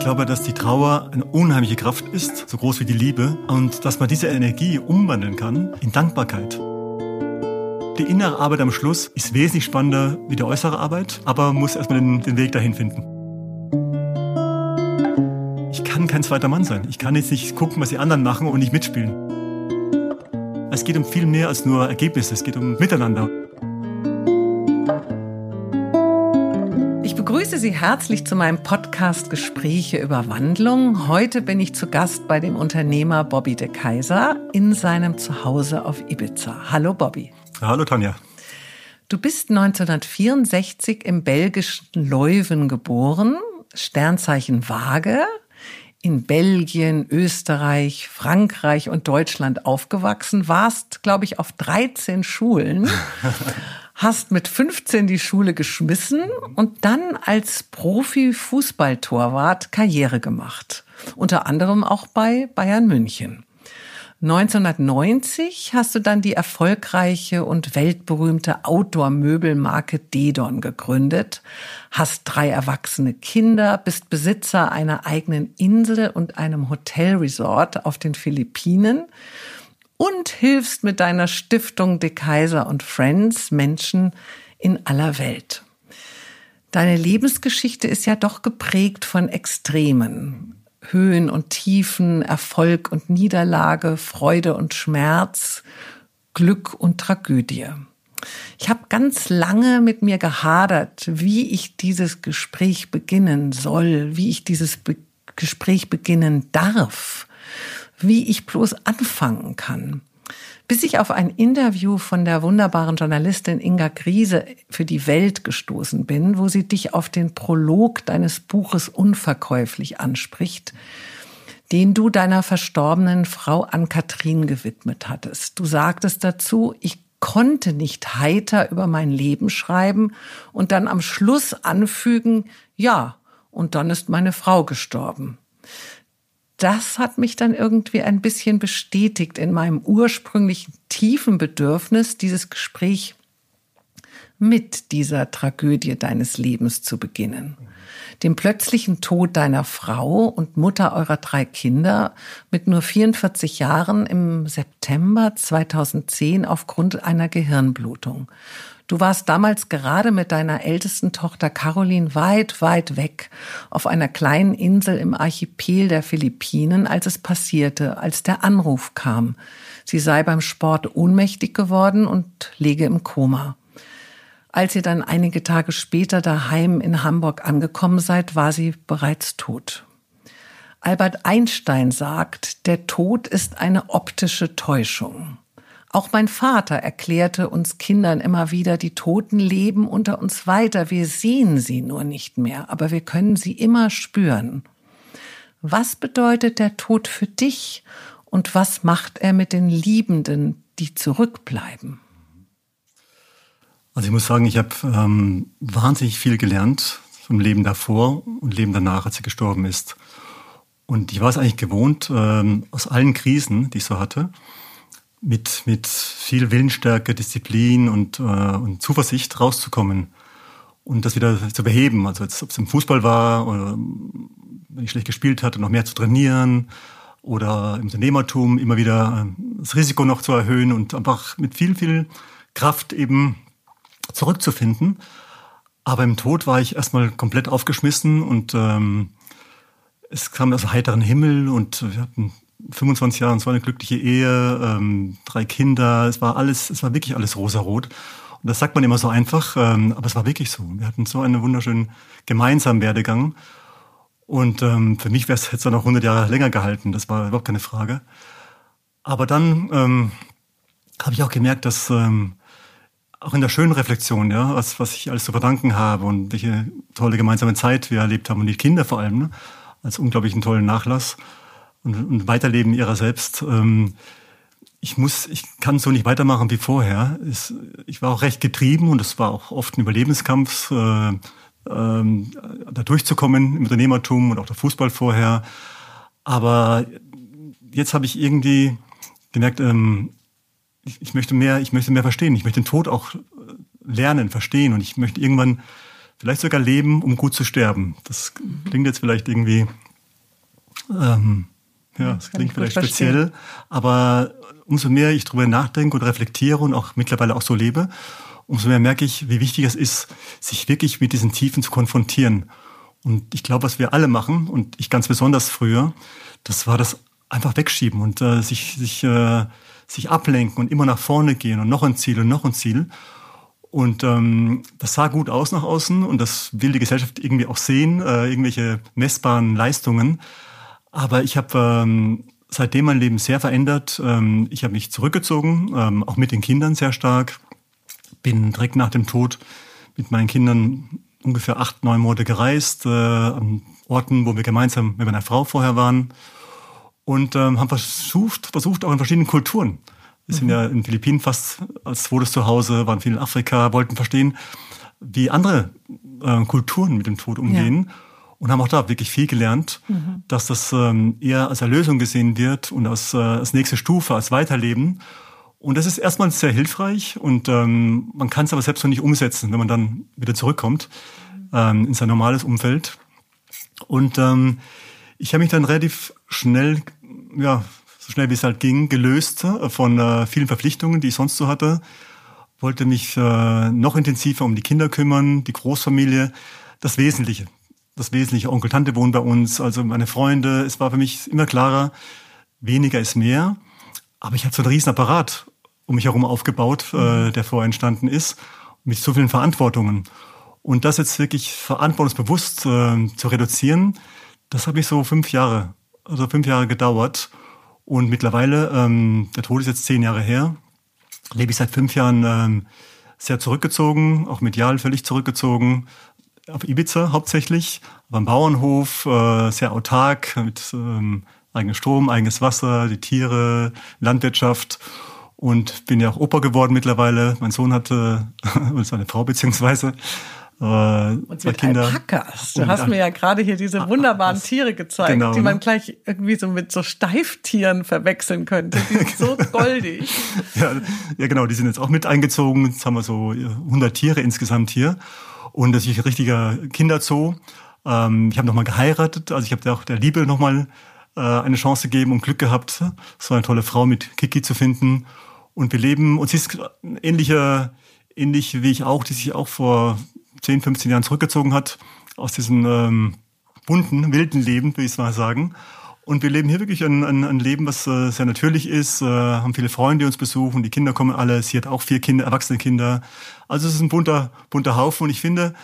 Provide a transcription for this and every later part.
glaube, dass die Trauer eine unheimliche Kraft ist, so groß wie die Liebe, und dass man diese Energie umwandeln kann in Dankbarkeit. Die innere Arbeit am Schluss ist wesentlich spannender wie die äußere Arbeit, aber muss erstmal den, den Weg dahin finden. Ich kann kein zweiter Mann sein. Ich kann jetzt nicht gucken, was die anderen machen und nicht mitspielen. Es geht um viel mehr als nur Ergebnisse. Es geht um Miteinander. Sie herzlich zu meinem Podcast Gespräche über Wandlung. Heute bin ich zu Gast bei dem Unternehmer Bobby de Kaiser in seinem Zuhause auf Ibiza. Hallo Bobby. Hallo Tanja. Du bist 1964 im belgischen Leuven geboren, Sternzeichen Waage, in Belgien, Österreich, Frankreich und Deutschland aufgewachsen, warst, glaube ich, auf 13 Schulen, hast mit 15 die Schule geschmissen und dann als Profi-Fußballtorwart Karriere gemacht. Unter anderem auch bei Bayern München. 1990 hast du dann die erfolgreiche und weltberühmte Outdoor-Möbelmarke Dedon gegründet, hast drei erwachsene Kinder, bist Besitzer einer eigenen Insel und einem Hotelresort auf den Philippinen und hilfst mit deiner Stiftung De Kaiser und Friends Menschen in aller Welt. Deine Lebensgeschichte ist ja doch geprägt von Extremen. Höhen und Tiefen, Erfolg und Niederlage, Freude und Schmerz, Glück und Tragödie. Ich habe ganz lange mit mir gehadert, wie ich dieses Gespräch beginnen soll, wie ich dieses Be Gespräch beginnen darf, wie ich bloß anfangen kann bis ich auf ein Interview von der wunderbaren Journalistin Inga Griese für die Welt gestoßen bin, wo sie dich auf den Prolog deines Buches unverkäuflich anspricht, den du deiner verstorbenen Frau Ann-Kathrin gewidmet hattest. Du sagtest dazu, ich konnte nicht heiter über mein Leben schreiben und dann am Schluss anfügen, ja, und dann ist meine Frau gestorben das hat mich dann irgendwie ein bisschen bestätigt in meinem ursprünglichen tiefen Bedürfnis, dieses Gespräch mit dieser Tragödie deines Lebens zu beginnen. Dem plötzlichen Tod deiner Frau und Mutter eurer drei Kinder mit nur 44 Jahren im September 2010 aufgrund einer Gehirnblutung. Du warst damals gerade mit deiner ältesten Tochter Caroline weit, weit weg auf einer kleinen Insel im Archipel der Philippinen, als es passierte, als der Anruf kam. Sie sei beim Sport ohnmächtig geworden und lege im Koma. Als ihr dann einige Tage später daheim in Hamburg angekommen seid, war sie bereits tot. Albert Einstein sagt, der Tod ist eine optische Täuschung. Auch mein Vater erklärte uns Kindern immer wieder, die Toten leben unter uns weiter, wir sehen sie nur nicht mehr, aber wir können sie immer spüren. Was bedeutet der Tod für dich und was macht er mit den Liebenden, die zurückbleiben? Also ich muss sagen, ich habe ähm, wahnsinnig viel gelernt vom Leben davor und Leben danach, als sie gestorben ist. Und ich war es eigentlich gewohnt, ähm, aus allen Krisen, die ich so hatte, mit, mit viel Willensstärke, Disziplin und, äh, und Zuversicht rauszukommen und das wieder zu beheben. Also jetzt, ob es im Fußball war oder wenn ich schlecht gespielt hatte, noch mehr zu trainieren oder im Unternehmertum immer wieder äh, das Risiko noch zu erhöhen und einfach mit viel, viel Kraft eben zurückzufinden. Aber im Tod war ich erstmal komplett aufgeschmissen und ähm, es kam aus heiteren Himmel und wir hatten 25 Jahre und so eine glückliche Ehe, ähm, drei Kinder, es war alles, es war wirklich alles rosarot. Und das sagt man immer so einfach, ähm, aber es war wirklich so. Wir hatten so einen wunderschönen gemeinsamen Werdegang. Und ähm, für mich wäre es jetzt noch 100 Jahre länger gehalten, das war überhaupt keine Frage. Aber dann ähm, habe ich auch gemerkt, dass ähm, auch in der schönen Reflexion, ja, was, was ich alles zu verdanken habe und welche tolle gemeinsame Zeit wir erlebt haben und die Kinder vor allem, ne, als unglaublichen tollen Nachlass und, und Weiterleben ihrer selbst. Ähm, ich muss, ich kann so nicht weitermachen wie vorher. Es, ich war auch recht getrieben und es war auch oft ein Überlebenskampf, äh, ähm, da durchzukommen im Unternehmertum und auch der Fußball vorher. Aber jetzt habe ich irgendwie gemerkt, ähm, ich, ich, möchte mehr, ich möchte mehr verstehen. Ich möchte den Tod auch lernen, verstehen und ich möchte irgendwann vielleicht sogar leben, um gut zu sterben. Das klingt jetzt vielleicht irgendwie Ähm, ja, das klingt vielleicht speziell, aber umso mehr ich darüber nachdenke und reflektiere und auch mittlerweile auch so lebe, umso mehr merke ich, wie wichtig es ist, sich wirklich mit diesen Tiefen zu konfrontieren. Und ich glaube, was wir alle machen, und ich ganz besonders früher, das war das einfach wegschieben und äh, sich, sich, äh, sich ablenken und immer nach vorne gehen und noch ein Ziel und noch ein Ziel. Und ähm, das sah gut aus nach außen und das will die Gesellschaft irgendwie auch sehen, äh, irgendwelche messbaren Leistungen. Aber ich habe ähm, seitdem mein Leben sehr verändert. Ähm, ich habe mich zurückgezogen, ähm, auch mit den Kindern sehr stark. Bin direkt nach dem Tod mit meinen Kindern ungefähr acht, neun Monate gereist, äh, an Orten, wo wir gemeinsam mit meiner Frau vorher waren. Und ähm, haben versucht, versucht auch in verschiedenen Kulturen wir sind ja in den Philippinen fast als zweites Zuhause, waren viel in Afrika, wollten verstehen, wie andere äh, Kulturen mit dem Tod umgehen. Ja. Und haben auch da wirklich viel gelernt, mhm. dass das ähm, eher als Erlösung gesehen wird und als, äh, als nächste Stufe, als Weiterleben. Und das ist erstmal sehr hilfreich und ähm, man kann es aber selbst noch nicht umsetzen, wenn man dann wieder zurückkommt ähm, in sein normales Umfeld. Und ähm, ich habe mich dann relativ schnell ja, so schnell wie es halt ging, gelöst äh, von äh, vielen Verpflichtungen, die ich sonst so hatte. Wollte mich äh, noch intensiver um die Kinder kümmern, die Großfamilie, das Wesentliche. Das Wesentliche. Onkel, Tante wohnen bei uns, also meine Freunde. Es war für mich immer klarer, weniger ist mehr. Aber ich hatte so einen riesen Apparat um mich herum aufgebaut, äh, der vorher entstanden ist, mit so vielen Verantwortungen. Und das jetzt wirklich verantwortungsbewusst äh, zu reduzieren, das hat mich so fünf Jahre, also fünf Jahre gedauert. Und mittlerweile, ähm, der Tod ist jetzt zehn Jahre her, lebe ich seit fünf Jahren ähm, sehr zurückgezogen, auch medial völlig zurückgezogen, auf Ibiza hauptsächlich, beim Bauernhof, äh, sehr autark, mit ähm, eigenem Strom, eigenes Wasser, die Tiere, Landwirtschaft und bin ja auch Opa geworden mittlerweile. Mein Sohn hatte, und seine Frau beziehungsweise, äh, und zwei Kinder. Alpakas. Du hast mir ja gerade hier diese wunderbaren ah, Tiere gezeigt, genau, die man ne? gleich irgendwie so mit so Steiftieren verwechseln könnte. Die sind so goldig. ja, ja, genau, die sind jetzt auch mit eingezogen. Jetzt haben wir so 100 Tiere insgesamt hier. Und das ist ein richtiger Kinderzoo. Ähm, ich habe nochmal geheiratet, also ich habe auch der Liebe nochmal äh, eine Chance gegeben und Glück gehabt, so eine tolle Frau mit Kiki zu finden. Und wir leben, und sie ist ähnlicher, ähnlich wie ich auch, die sich auch vor 10, 15 Jahren zurückgezogen hat aus diesem ähm, bunten, wilden Leben, will ich mal sagen. Und wir leben hier wirklich ein, ein, ein Leben, was äh, sehr natürlich ist, äh, haben viele Freunde, die uns besuchen, die Kinder kommen alle, sie hat auch vier Kinder, erwachsene Kinder. Also es ist ein bunter, bunter Haufen. Und ich finde,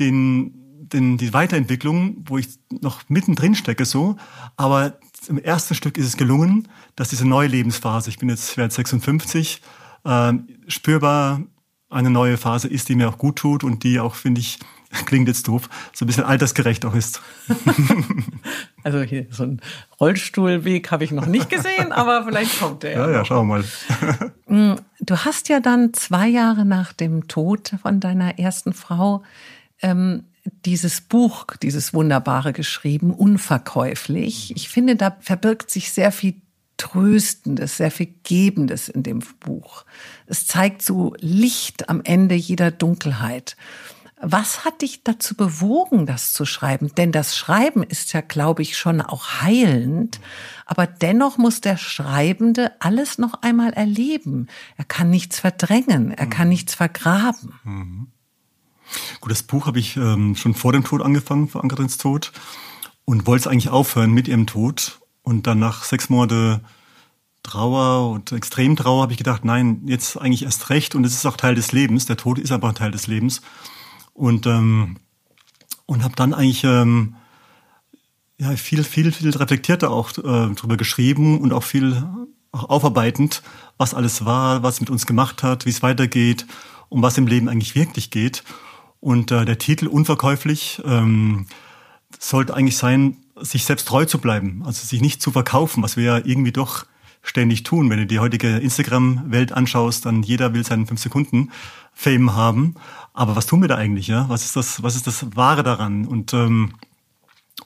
den, den, die Weiterentwicklung, wo ich noch mittendrin stecke so, aber im ersten Stück ist es gelungen, dass diese neue Lebensphase, ich bin jetzt, werde 56, äh, spürbar eine neue Phase ist, die mir auch gut tut und die auch, finde ich, klingt jetzt doof, so ein bisschen altersgerecht auch ist. Also hier so ein Rollstuhlweg habe ich noch nicht gesehen, aber vielleicht kommt der. Ja, ja, schauen wir mal. Mm, du hast ja dann zwei Jahre nach dem Tod von deiner ersten Frau ähm, dieses Buch, dieses wunderbare geschrieben, unverkäuflich. Ich finde, da verbirgt sich sehr viel Tröstendes, sehr viel Gebendes in dem Buch. Es zeigt so Licht am Ende jeder Dunkelheit. Was hat dich dazu bewogen, das zu schreiben? Denn das Schreiben ist ja, glaube ich, schon auch heilend. Aber dennoch muss der Schreibende alles noch einmal erleben. Er kann nichts verdrängen, er kann mhm. nichts vergraben. Mhm. Gut, das Buch habe ich ähm, schon vor dem Tod angefangen, vor Ankarins Tod, und wollte es eigentlich aufhören mit ihrem Tod. Und dann nach sechs Monate Trauer und Extremtrauer habe ich gedacht, nein, jetzt eigentlich erst recht und es ist auch Teil des Lebens. Der Tod ist aber ein Teil des Lebens. Und, ähm, und habe dann eigentlich ähm, ja, viel, viel, viel reflektierter auch äh, drüber geschrieben und auch viel auch aufarbeitend, was alles war, was mit uns gemacht hat, wie es weitergeht, um was im Leben eigentlich wirklich geht. Und äh, der Titel Unverkäuflich ähm, sollte eigentlich sein, sich selbst treu zu bleiben, also sich nicht zu verkaufen, was wir ja irgendwie doch ständig tun. Wenn du die heutige Instagram-Welt anschaust, dann jeder will seinen 5 Sekunden Fame haben. Aber was tun wir da eigentlich? Ja, was ist das? Was ist das Wahre daran? Und ähm,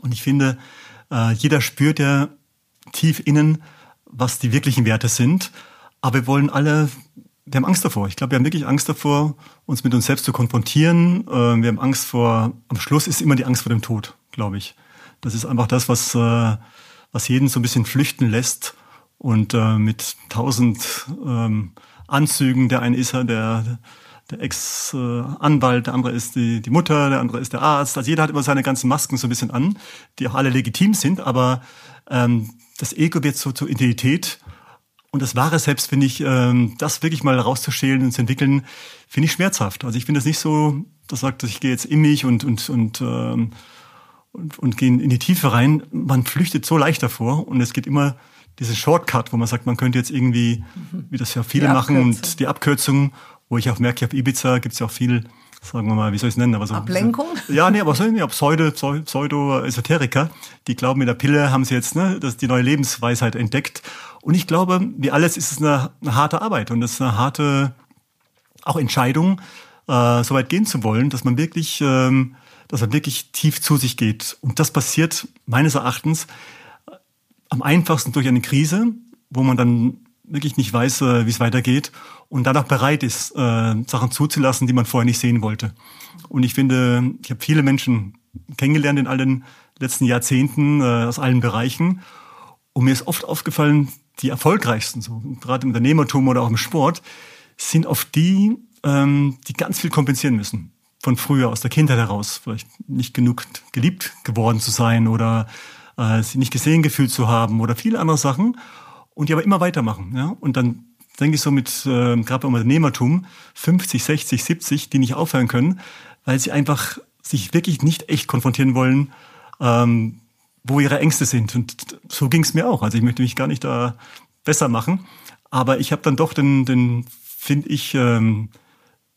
und ich finde, äh, jeder spürt ja tief innen, was die wirklichen Werte sind. Aber wir wollen alle, wir haben Angst davor. Ich glaube, wir haben wirklich Angst davor, uns mit uns selbst zu konfrontieren. Äh, wir haben Angst vor, am Schluss ist immer die Angst vor dem Tod, glaube ich. Das ist einfach das, was, äh, was jeden so ein bisschen flüchten lässt und äh, mit tausend ähm, Anzügen, der eine ist der, der Ex-Anwalt, der andere ist die, die Mutter, der andere ist der Arzt. Also jeder hat immer seine ganzen Masken so ein bisschen an, die auch alle legitim sind, aber ähm, das Ego wird so zur Identität und das wahre Selbst finde ich, ähm, das wirklich mal rauszuschälen und zu entwickeln, finde ich schmerzhaft. Also ich finde es nicht so, das sagt, ich gehe jetzt in mich und und und ähm, und, und gehen in die Tiefe rein. Man flüchtet so leicht davor und es geht immer diese Shortcut, wo man sagt, man könnte jetzt irgendwie, wie das ja viele machen, und die Abkürzung, wo ich auch merke, auf Ibiza gibt es ja auch viel, sagen wir mal, wie soll ich es nennen? Aber so, Ablenkung? Ja, nee, aber so ja, Pseudo, Pseudo-Esoteriker, die glauben, mit der Pille haben sie jetzt ne, das, die neue Lebensweisheit entdeckt. Und ich glaube, wie alles ist es eine, eine harte Arbeit und es ist eine harte auch Entscheidung, äh, so weit gehen zu wollen, dass man wirklich, ähm, dass man wirklich tief zu sich geht. Und das passiert meines Erachtens am einfachsten durch eine Krise, wo man dann wirklich nicht weiß, äh, wie es weitergeht und dann auch bereit ist, äh, Sachen zuzulassen, die man vorher nicht sehen wollte. Und ich finde, ich habe viele Menschen kennengelernt in allen letzten Jahrzehnten äh, aus allen Bereichen. Und mir ist oft aufgefallen, die erfolgreichsten, so gerade im Unternehmertum oder auch im Sport, sind oft die, ähm, die ganz viel kompensieren müssen. Von früher, aus der Kindheit heraus, vielleicht nicht genug geliebt geworden zu sein oder äh, sie nicht gesehen gefühlt zu haben oder viele andere Sachen und die aber immer weitermachen. Ja? Und dann denke ich so mit, äh, gerade beim Unternehmertum, 50, 60, 70, die nicht aufhören können, weil sie einfach sich wirklich nicht echt konfrontieren wollen, ähm, wo ihre Ängste sind. Und so ging es mir auch. Also ich möchte mich gar nicht da besser machen. Aber ich habe dann doch den, den finde ich, ähm,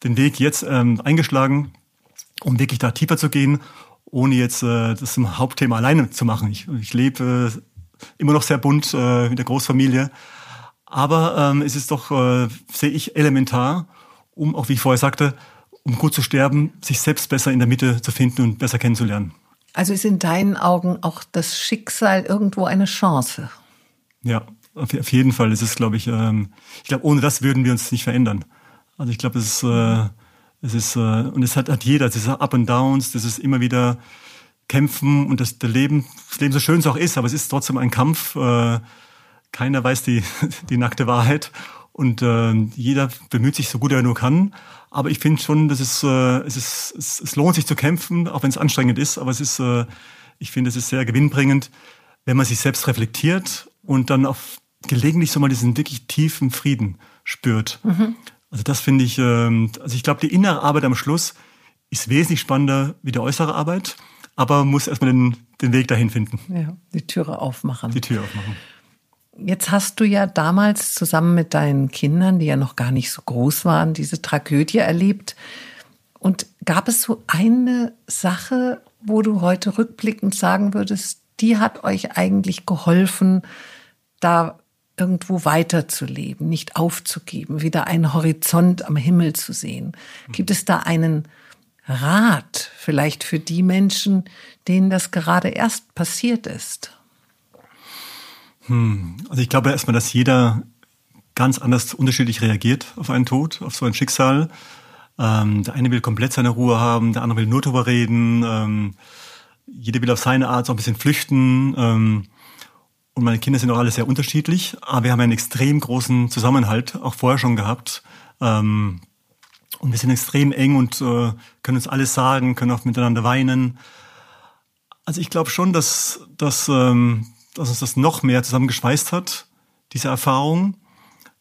den Weg jetzt ähm, eingeschlagen, um wirklich da tiefer zu gehen, ohne jetzt äh, das zum Hauptthema alleine zu machen. Ich, ich lebe äh, immer noch sehr bunt äh, mit der Großfamilie. Aber ähm, es ist doch, äh, sehe ich, elementar, um, auch wie ich vorher sagte, um gut zu sterben, sich selbst besser in der Mitte zu finden und besser kennenzulernen. Also ist in deinen Augen auch das Schicksal irgendwo eine Chance? Ja, auf, jeden Fall. Es ist, glaube ich, ähm, ich glaube, ohne das würden wir uns nicht verändern. Also ich glaube, es ist, äh, es ist, äh, und es hat, hat jeder, diese Up and Downs, das ist immer wieder kämpfen und das, das Leben, das Leben so schön es auch ist, aber es ist trotzdem ein Kampf. Äh, keiner weiß die, die nackte Wahrheit und äh, jeder bemüht sich so gut er nur kann. Aber ich finde schon, dass es, äh, es, ist, es, es lohnt sich zu kämpfen, auch wenn es anstrengend ist. Aber es ist, äh, ich finde, es ist sehr gewinnbringend, wenn man sich selbst reflektiert und dann auf gelegentlich so mal diesen wirklich tiefen Frieden spürt. Mhm. Also das finde ich, äh, also ich glaube, die innere Arbeit am Schluss ist wesentlich spannender wie die äußere Arbeit aber muss erstmal den, den Weg dahin finden. Ja, die Türe aufmachen. Die Tür aufmachen. Jetzt hast du ja damals zusammen mit deinen Kindern, die ja noch gar nicht so groß waren, diese Tragödie erlebt. Und gab es so eine Sache, wo du heute rückblickend sagen würdest, die hat euch eigentlich geholfen, da irgendwo weiterzuleben, nicht aufzugeben, wieder einen Horizont am Himmel zu sehen? Gibt es da einen Rat vielleicht für die Menschen, denen das gerade erst passiert ist? Hm. Also ich glaube erstmal, dass jeder ganz anders unterschiedlich reagiert auf einen Tod, auf so ein Schicksal. Ähm, der eine will komplett seine Ruhe haben, der andere will nur drüber reden. Ähm, jeder will auf seine Art so ein bisschen flüchten. Ähm, und meine Kinder sind auch alle sehr unterschiedlich, aber wir haben einen extrem großen Zusammenhalt auch vorher schon gehabt. Ähm, und wir sind extrem eng und äh, können uns alles sagen, können auch miteinander weinen. Also ich glaube schon, dass, dass, ähm, dass uns das noch mehr zusammengeschweißt hat, diese Erfahrung.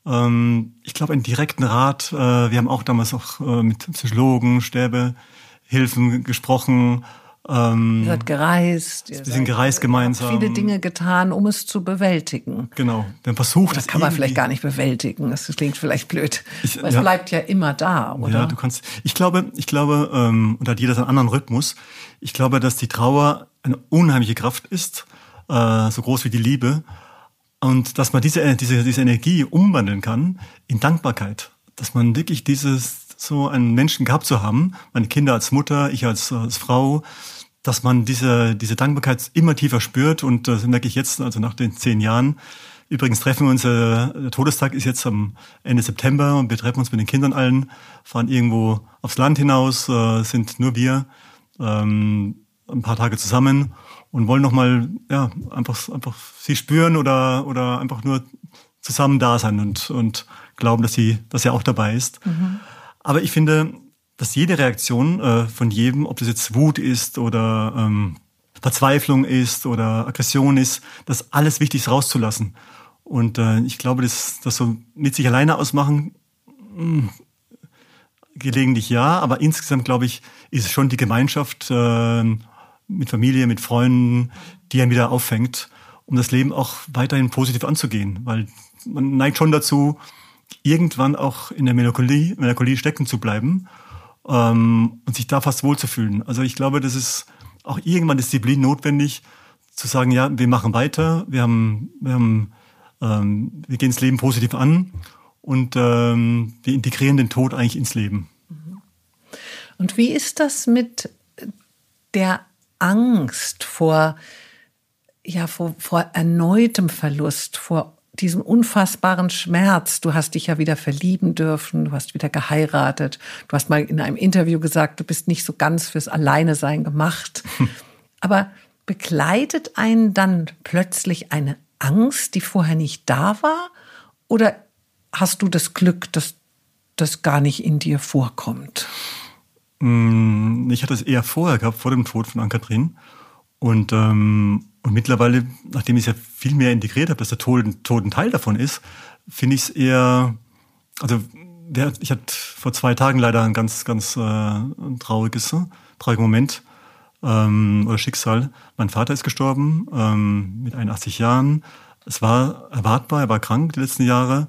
Ähm, ich glaube, einen direkten Rat, äh, wir haben auch damals auch äh, mit Psychologen, Sterbehilfen gesprochen, ähm, ihr seid gereist. Ihr wir sind gereist gemeinsam. Viele Dinge getan, um es zu bewältigen. Genau. Haben versucht, das kann man vielleicht gar nicht bewältigen. Das klingt vielleicht blöd. Ich, es ja. bleibt ja immer da, oder? Ja, du kannst. Ich glaube, ich glaube, ähm, und hat jeder seinen anderen Rhythmus. Ich glaube, dass die Trauer eine unheimliche Kraft ist, äh, so groß wie die Liebe, und dass man diese diese diese Energie umwandeln kann in Dankbarkeit. Dass man wirklich dieses so einen Menschen gehabt zu haben, meine Kinder als Mutter, ich als, als Frau, dass man diese, diese Dankbarkeit immer tiefer spürt und das merke ich jetzt, also nach den zehn Jahren. Übrigens treffen wir uns, äh, der Todestag ist jetzt am Ende September und wir treffen uns mit den Kindern allen, fahren irgendwo aufs Land hinaus, äh, sind nur wir, ähm, ein paar Tage zusammen und wollen nochmal, ja, einfach, einfach sie spüren oder, oder einfach nur zusammen da sein und, und glauben, dass sie, dass er auch dabei ist. Mhm. Aber ich finde, dass jede Reaktion äh, von jedem, ob das jetzt Wut ist oder ähm, Verzweiflung ist oder Aggression ist, das alles wichtig ist rauszulassen. Und äh, ich glaube, dass das so mit sich alleine ausmachen, mh, hm, gelegentlich ja, aber insgesamt glaube ich, ist es schon die Gemeinschaft äh, mit Familie, mit Freunden, die einen wieder auffängt, um das Leben auch weiterhin positiv anzugehen. Weil man neigt schon dazu, irgendwann auch in der Melancholie, Melancholie stecken zu bleiben ähm, und sich da fast wohlzufühlen. Also ich glaube, das ist auch irgendwann Disziplin notwendig, zu sagen, ja, wir machen weiter, wir haben, wir haben, ähm, wir gehen das Leben positiv an und ähm, wir integrieren den Tod eigentlich ins Leben. Und wie ist das mit der Angst vor, ja, vor, vor erneutem Verlust, vor diesem unfassbaren Schmerz. Du hast dich ja wieder verlieben dürfen, du hast wieder geheiratet. Du hast mal in einem Interview gesagt, du bist nicht so ganz fürs Alleinesein gemacht. Aber begleitet einen dann plötzlich eine Angst, die vorher nicht da war? Oder hast du das Glück, dass das gar nicht in dir vorkommt? Mm, ich hatte es eher vorher gehabt, vor dem Tod von Ann-Kathrin. Und, ähm, und mittlerweile, nachdem ich es ja viel mehr integriert habe, dass der Tod, Tod ein Teil davon ist, finde ich es eher, also der, ich hatte vor zwei Tagen leider ein ganz, ganz äh, trauriges, äh, trauriger Moment ähm, oder Schicksal. Mein Vater ist gestorben ähm, mit 81 Jahren. Es war erwartbar, er war krank die letzten Jahre.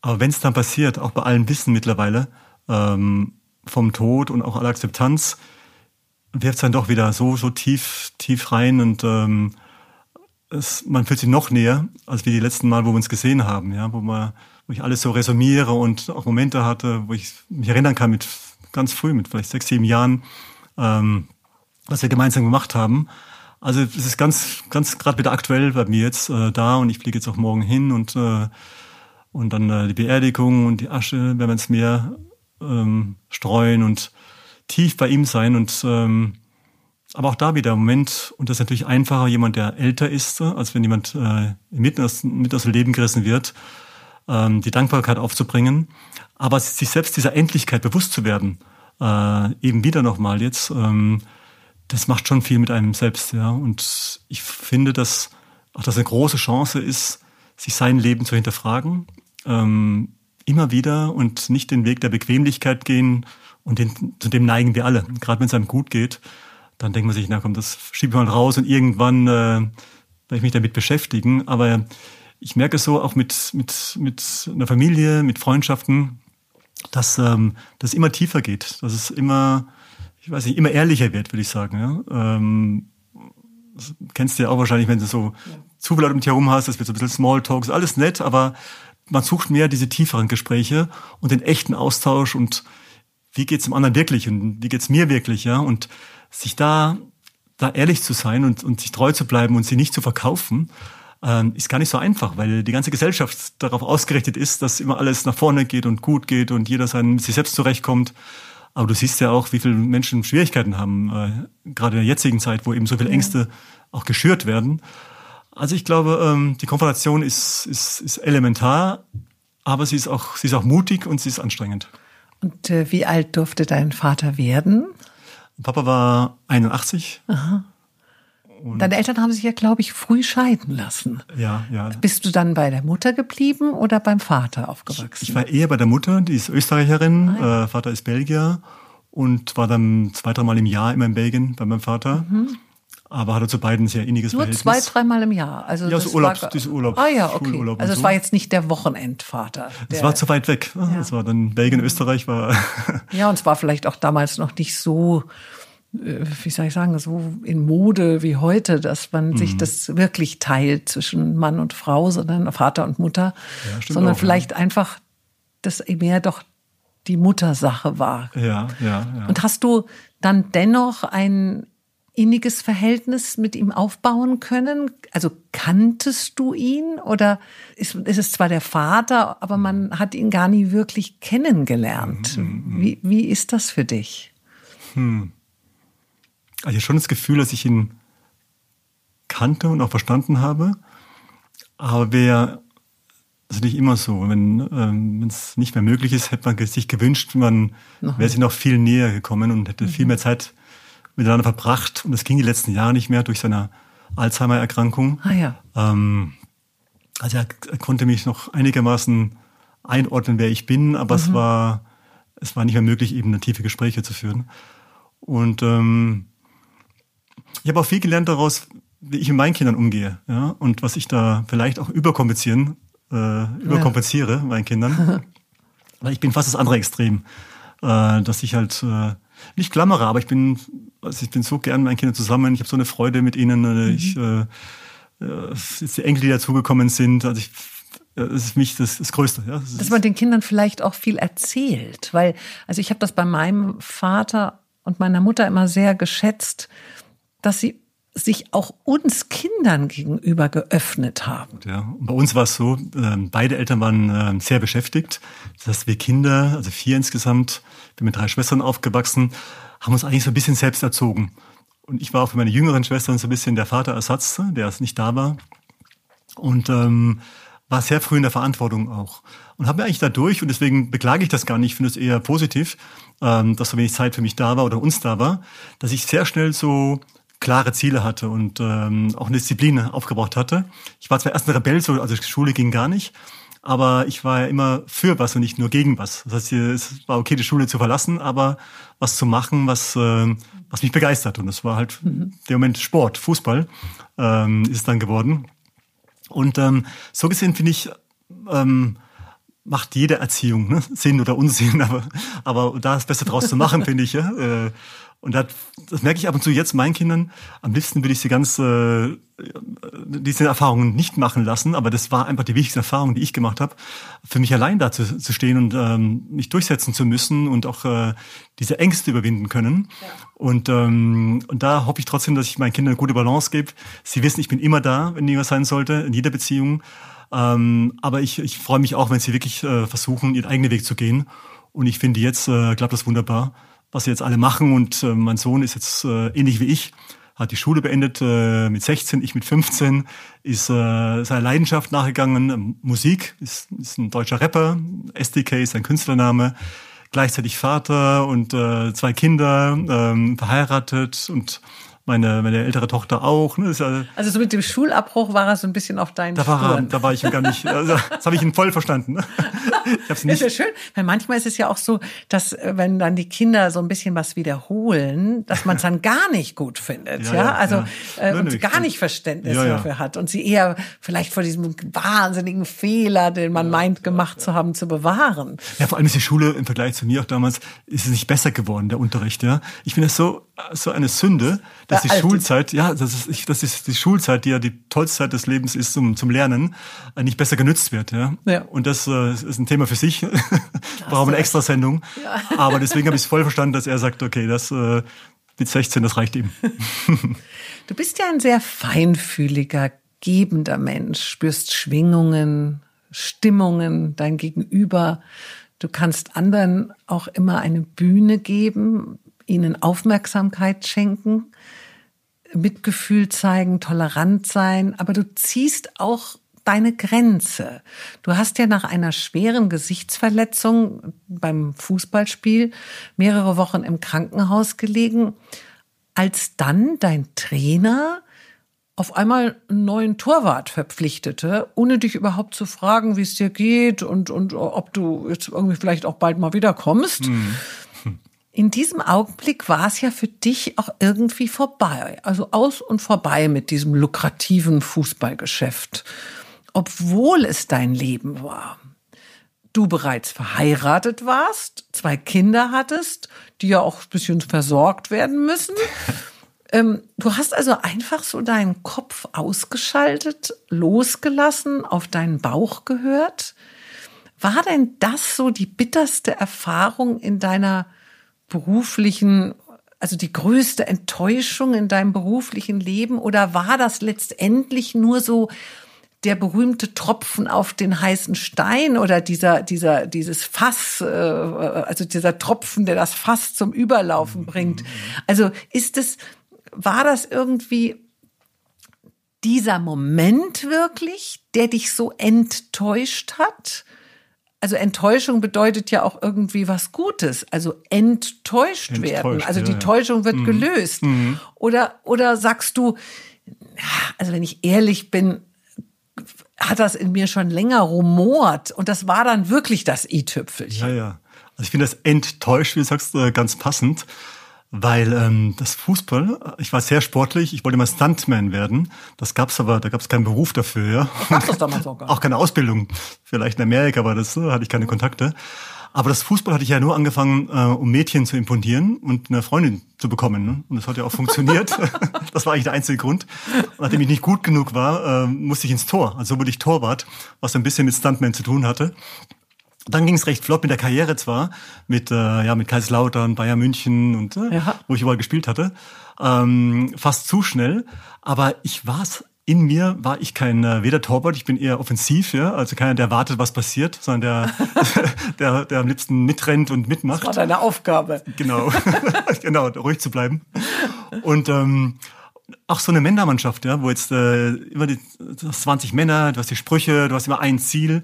Aber wenn es dann passiert, auch bei allem Wissen mittlerweile ähm, vom Tod und auch aller Akzeptanz, wirft es dann doch wieder so, so tief, tief rein und ähm, es, man fühlt sich noch näher, als wie die letzten Mal, wo wir uns gesehen haben, ja, wo man, wo ich alles so resumiere und auch Momente hatte, wo ich mich erinnern kann mit ganz früh, mit vielleicht sechs, sieben Jahren, ähm, was wir gemeinsam gemacht haben. Also es ist ganz, ganz gerade wieder aktuell bei mir jetzt äh, da und ich fliege jetzt auch morgen hin und äh, und dann äh, die Beerdigung und die Asche werden wir ins Meer ähm, streuen und tief bei ihm sein und ähm, aber auch da wieder im Moment, und das ist natürlich einfacher, jemand, der älter ist, als wenn jemand äh, mitten, aus, mitten aus dem Leben gerissen wird, ähm, die Dankbarkeit aufzubringen, aber sich selbst dieser Endlichkeit bewusst zu werden, äh, eben wieder nochmal jetzt, ähm, das macht schon viel mit einem selbst, ja. Und ich finde, dass auch das eine große Chance ist, sich sein Leben zu hinterfragen, ähm, immer wieder und nicht den Weg der Bequemlichkeit gehen, und den, zu dem neigen wir alle. Gerade wenn es einem gut geht, dann denkt man sich, na komm, das schiebe ich mal raus und irgendwann äh, werde ich mich damit beschäftigen. Aber ich merke es so auch mit, mit, mit einer Familie, mit Freundschaften, dass ähm, das immer tiefer geht, dass es immer, ich weiß nicht, immer ehrlicher wird, würde ich sagen. Ja? Ähm, kennst du ja auch wahrscheinlich, wenn du so ja. zu viel Leute um dich herum hast, das wird so ein bisschen Smalltalk, ist alles nett, aber man sucht mehr diese tieferen Gespräche und den echten Austausch und wie geht's dem anderen wirklich und wie geht's mir wirklich, ja? Und sich da, da ehrlich zu sein und, und sich treu zu bleiben und sie nicht zu verkaufen, ähm, ist gar nicht so einfach, weil die ganze Gesellschaft darauf ausgerichtet ist, dass immer alles nach vorne geht und gut geht und jeder sein, mit sich selbst zurechtkommt. Aber du siehst ja auch, wie viele Menschen Schwierigkeiten haben, äh, gerade in der jetzigen Zeit, wo eben so viele Ängste auch geschürt werden. Also ich glaube, ähm, die Konfrontation ist, ist, ist elementar, aber sie ist auch, sie ist auch mutig und sie ist anstrengend. Und äh, wie alt durfte dein Vater werden? Papa war 81. Aha. Und Deine Eltern haben sich ja, glaube ich, früh scheiden lassen. Ja, ja. Bist du dann bei der Mutter geblieben oder beim Vater aufgewachsen? Ich war eher bei der Mutter, die ist Österreicherin, ah, ja. äh, Vater ist Belgier und war dann zwei, dreimal im Jahr immer in Belgien bei meinem Vater. Mhm aber hatte zu beiden sehr inniges Nur Verhältnis. Nur zwei, dreimal im Jahr. Also ja, so Urlaubs, war, Urlaub. Ah ja, okay. Also es so. war jetzt nicht der Wochenendvater. Es war zu weit weg. Ja. Es war dann Belgien, Österreich war. ja, und es war vielleicht auch damals noch nicht so, äh, wie soll ich sagen, so in Mode wie heute, dass man mhm. sich das wirklich teilt zwischen Mann und Frau, sondern Vater und Mutter, ja, sondern auch, vielleicht ja. einfach das mehr doch die Muttersache war. Ja, ja, ja. Und hast du dann dennoch ein inniges Verhältnis mit ihm aufbauen können? Also kanntest du ihn oder ist, ist es zwar der Vater, aber man hat ihn gar nie wirklich kennengelernt? Mhm, mhm. Wie, wie ist das für dich? Hm. Also ich habe schon das Gefühl, dass ich ihn kannte und auch verstanden habe. Aber wäre also nicht immer so. Wenn ähm, es nicht mehr möglich ist, hätte man sich gewünscht, man wäre sich noch viel näher gekommen und hätte mhm. viel mehr Zeit miteinander verbracht. Und das ging die letzten Jahre nicht mehr durch seine Alzheimer-Erkrankung. Ah, ja. Ähm, also er, er, konnte mich noch einigermaßen einordnen, wer ich bin, aber mhm. es war es war nicht mehr möglich, eben tiefe Gespräche zu führen. Und ähm, ich habe auch viel gelernt daraus, wie ich mit meinen Kindern umgehe, ja, und was ich da vielleicht auch überkompensieren, äh, überkompensiere ja. meinen Kindern. Weil ich bin fast das andere Extrem, äh, dass ich halt äh, nicht klammere, aber ich bin, also ich bin so gern mit meinen Kindern zusammen. Ich habe so eine Freude mit ihnen. Äh, mhm. Ich, äh, äh, jetzt die Enkel, die dazugekommen sind. Also ich das ist für mich das, das Größte. Ja. Das Dass man den Kindern vielleicht auch viel erzählt, weil also ich habe das bei meinem Vater und meiner Mutter immer sehr geschätzt, dass sie sich auch uns Kindern gegenüber geöffnet haben. Ja, und bei uns war es so, ähm, beide Eltern waren ähm, sehr beschäftigt. Das heißt, wir Kinder, also vier insgesamt, bin mit drei Schwestern aufgewachsen, haben uns eigentlich so ein bisschen selbst erzogen. Und ich war auch für meine jüngeren Schwestern so ein bisschen der Vaterersatz, der nicht da war. Und ähm, war sehr früh in der Verantwortung auch. Und habe mir eigentlich dadurch, und deswegen beklage ich das gar nicht, finde es eher positiv, ähm, dass so wenig Zeit für mich da war oder uns da war, dass ich sehr schnell so klare Ziele hatte und ähm, auch eine Disziplin aufgebracht hatte. Ich war zwar erst ein Rebell, so, also Schule ging gar nicht, aber ich war ja immer für was und nicht nur gegen was. Das heißt, es war okay, die Schule zu verlassen, aber was zu machen, was, äh, was mich begeistert. Und das war halt mhm. der Moment Sport, Fußball ähm, ist es dann geworden. Und ähm, so gesehen finde ich, ähm, macht jede Erziehung ne? Sinn oder Unsinn, aber, aber da das Beste draus zu machen, finde ich. Ja? Äh, und das, das merke ich ab und zu jetzt meinen Kindern. Am liebsten würde ich sie ganz äh, diese Erfahrungen nicht machen lassen, aber das war einfach die wichtigste Erfahrung, die ich gemacht habe, für mich allein da zu, zu stehen und ähm, mich durchsetzen zu müssen und auch äh, diese Ängste überwinden können. Ja. Und, ähm, und da hoffe ich trotzdem, dass ich meinen Kindern eine gute Balance gebe. Sie wissen, ich bin immer da, wenn irgendwas sein sollte, in jeder Beziehung. Ähm, aber ich, ich freue mich auch, wenn sie wirklich äh, versuchen, ihren eigenen Weg zu gehen. Und ich finde jetzt, äh, klappt das wunderbar was sie jetzt alle machen. Und äh, mein Sohn ist jetzt äh, ähnlich wie ich, hat die Schule beendet äh, mit 16, ich mit 15, ist äh, seiner Leidenschaft nachgegangen. Musik, ist, ist ein deutscher Rapper, SDK ist sein Künstlername, gleichzeitig Vater und äh, zwei Kinder, ähm, verheiratet und meine, meine ältere Tochter auch. Ne? Ja, also so mit dem Schulabbruch war er so ein bisschen auf deinen da war er, Da war ich gar nicht, also, das habe ich ihn voll verstanden. Ne? Ich hab's nicht. Das ist ja schön, weil manchmal ist es ja auch so, dass äh, wenn dann die Kinder so ein bisschen was wiederholen, dass man es dann gar nicht gut findet. ja, ja? also ja. Äh, und gar nicht Verständnis dafür hat und sie eher vielleicht vor diesem wahnsinnigen Fehler, den man meint gemacht zu haben, zu bewahren. Ja, vor allem ist die Schule im Vergleich zu mir auch damals, ist es nicht besser geworden, der Unterricht. Ja, Ich finde das so, so eine Sünde, dass die Schulzeit, ja, das ist, das ist die Schulzeit, die ja die tollste Zeit des Lebens ist zum, zum Lernen, äh, nicht besser genützt wird. Ja? ja. Und das äh, ist ein Thema für sich. Brauchen wir eine extra Sendung. Ja. Aber deswegen habe ich es voll verstanden, dass er sagt, okay, das äh, mit 16, das reicht ihm. du bist ja ein sehr feinfühliger, gebender Mensch, spürst Schwingungen, Stimmungen, dein Gegenüber. Du kannst anderen auch immer eine Bühne geben, ihnen Aufmerksamkeit schenken, Mitgefühl zeigen, tolerant sein, aber du ziehst auch deine Grenze. Du hast ja nach einer schweren Gesichtsverletzung beim Fußballspiel mehrere Wochen im Krankenhaus gelegen, als dann dein Trainer auf einmal einen neuen Torwart verpflichtete, ohne dich überhaupt zu fragen, wie es dir geht und, und ob du jetzt irgendwie vielleicht auch bald mal wiederkommst. Mhm in diesem Augenblick war es ja für dich auch irgendwie vorbei. Also aus und vorbei mit diesem lukrativen Fußballgeschäft. Obwohl es dein Leben war. Du bereits verheiratet warst, zwei Kinder hattest, die ja auch ein bisschen versorgt werden müssen. Ähm, du hast also einfach so deinen Kopf ausgeschaltet, losgelassen, auf deinen Bauch gehört. War denn das so die bitterste Erfahrung in deiner beruflichen, also die größte Enttäuschung in deinem beruflichen Leben? Oder war das letztendlich nur so der berühmte Tropfen auf den heißen Stein oder dieser, dieser, dieses Fass, äh, also dieser Tropfen, der das Fass zum Überlaufen bringt? Also ist es, war das irgendwie dieser Moment wirklich, der dich so enttäuscht hat? Also Enttäuschung bedeutet ja auch irgendwie was Gutes, also enttäuscht, enttäuscht werden. Also die ja, Täuschung wird mhm. gelöst. Mhm. Oder, oder sagst du, also wenn ich ehrlich bin, hat das in mir schon länger rumort und das war dann wirklich das i-Tüpfelchen. Ja, ja. Also ich finde das enttäuscht, wie du sagst, äh, ganz passend. Weil ähm, das Fußball, ich war sehr sportlich, ich wollte immer Stuntman werden. Das gab's aber, da gab's keinen Beruf dafür, ja. Gab's das damals auch gar nicht. Auch keine Ausbildung. Vielleicht in Amerika, aber das äh, hatte ich keine Kontakte. Aber das Fußball hatte ich ja nur angefangen, äh, um Mädchen zu imponieren und eine Freundin zu bekommen. Ne? Und das hat ja auch funktioniert. das war eigentlich der einzige Grund. Und nachdem ich nicht gut genug war, äh, musste ich ins Tor. Also wurde ich Torwart, was ein bisschen mit Stuntman zu tun hatte. Dann ging es recht flott mit der Karriere zwar, mit, äh, ja, mit Kaiserslautern, Bayern München und äh, ja. wo ich überall gespielt hatte. Ähm, fast zu schnell. Aber ich war's in mir war ich kein äh, weder Torwart, ich bin eher offensiv, ja, also keiner, der wartet, was passiert, sondern der, der, der am liebsten mitrennt und mitmacht. Das war deine Aufgabe. Genau, genau, ruhig zu bleiben. Und ähm, auch so eine Männermannschaft, ja, wo jetzt äh, immer die, du hast 20 Männer, du hast die Sprüche, du hast immer ein Ziel.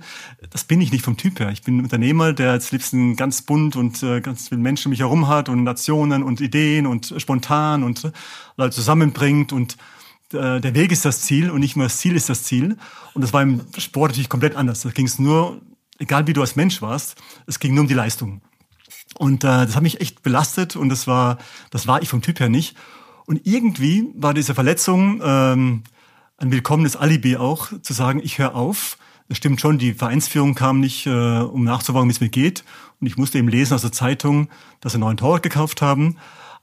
Das bin ich nicht vom Typ her. Ich bin ein Unternehmer, der als liebsten ganz bunt und äh, ganz viele Menschen um mich herum hat und Nationen und Ideen und spontan und äh, Leute zusammenbringt und äh, der Weg ist das Ziel und nicht nur das Ziel ist das Ziel. Und das war im Sport natürlich komplett anders. Da ging es nur, egal wie du als Mensch warst, es ging nur um die Leistung. Und äh, das hat mich echt belastet und das war, das war ich vom Typ her nicht. Und irgendwie war diese Verletzung ähm, ein willkommenes Alibi auch, zu sagen, ich höre auf. Das stimmt schon, die Vereinsführung kam nicht, äh, um nachzuwagen, wie es mir geht. Und ich musste eben lesen aus der Zeitung, dass sie einen neuen Torwart gekauft haben.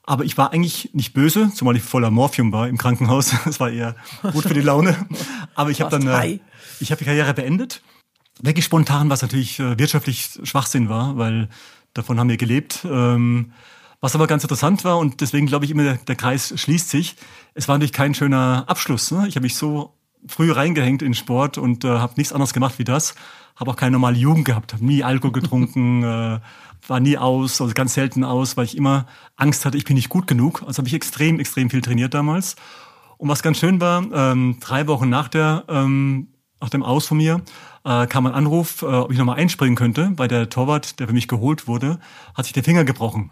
Aber ich war eigentlich nicht böse, zumal ich voller Morphium war im Krankenhaus. Das war eher gut für die Laune. Aber ich habe dann, äh, ich habe die Karriere beendet. Wirklich spontan, was natürlich äh, wirtschaftlich Schwachsinn war, weil davon haben wir gelebt. Ähm, was aber ganz interessant war und deswegen glaube ich immer, der, der, Kreis schließt sich. Es war natürlich kein schöner Abschluss. Ne? Ich habe mich so früh reingehängt in Sport und äh, habe nichts anderes gemacht wie das. Habe auch keine normale Jugend gehabt, habe nie Alkohol getrunken, äh, war nie aus, also ganz selten aus, weil ich immer Angst hatte, ich bin nicht gut genug. Also habe ich extrem, extrem viel trainiert damals. Und was ganz schön war, ähm, drei Wochen nach der ähm, nach dem Aus von mir äh, kam ein Anruf, äh, ob ich nochmal einspringen könnte, weil der Torwart, der für mich geholt wurde, hat sich den Finger gebrochen.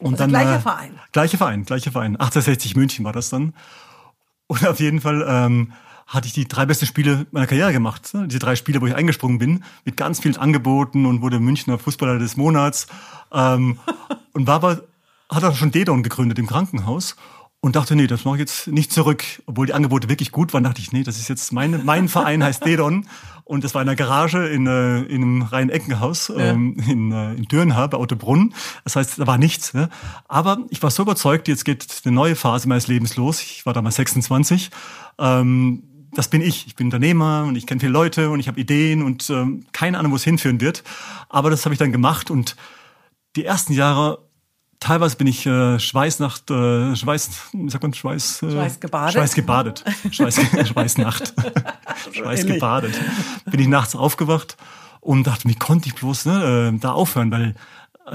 Und also dann, gleicher äh, Verein. Gleicher Verein, gleicher Verein. 1860 München war das dann. Und auf jeden Fall ähm, hatte ich die drei besten Spiele meiner Karriere gemacht. Ne? Diese drei Spiele, wo ich eingesprungen bin, mit ganz vielen Angeboten und wurde Münchner Fußballer des Monats. Ähm, und war aber, hat auch schon Dedon gegründet im Krankenhaus und dachte, nee, das mache ich jetzt nicht zurück. Obwohl die Angebote wirklich gut waren, dachte ich, nee, das ist jetzt mein, mein Verein heißt Dedon. Und das war in einer Garage in, äh, in einem Rhein-Eckenhaus ja. ähm, in, äh, in Dürnhaar bei Ottobrunn. Das heißt, da war nichts. Ne? Aber ich war so überzeugt, jetzt geht eine neue Phase meines Lebens los. Ich war damals 26. Ähm, das bin ich. Ich bin Unternehmer und ich kenne viele Leute und ich habe Ideen und ähm, keine Ahnung, wo es hinführen wird. Aber das habe ich dann gemacht und die ersten Jahre Teilweise bin ich äh, Schweißnacht, äh, Schweiß, wie sagt man, Schweiß, äh, Schweißgebadet. Schweißgebadet. Schweiß, Schweißnacht. Schweißgebadet. Bin ich nachts aufgewacht und dachte, wie konnte ich bloß ne, äh, da aufhören, weil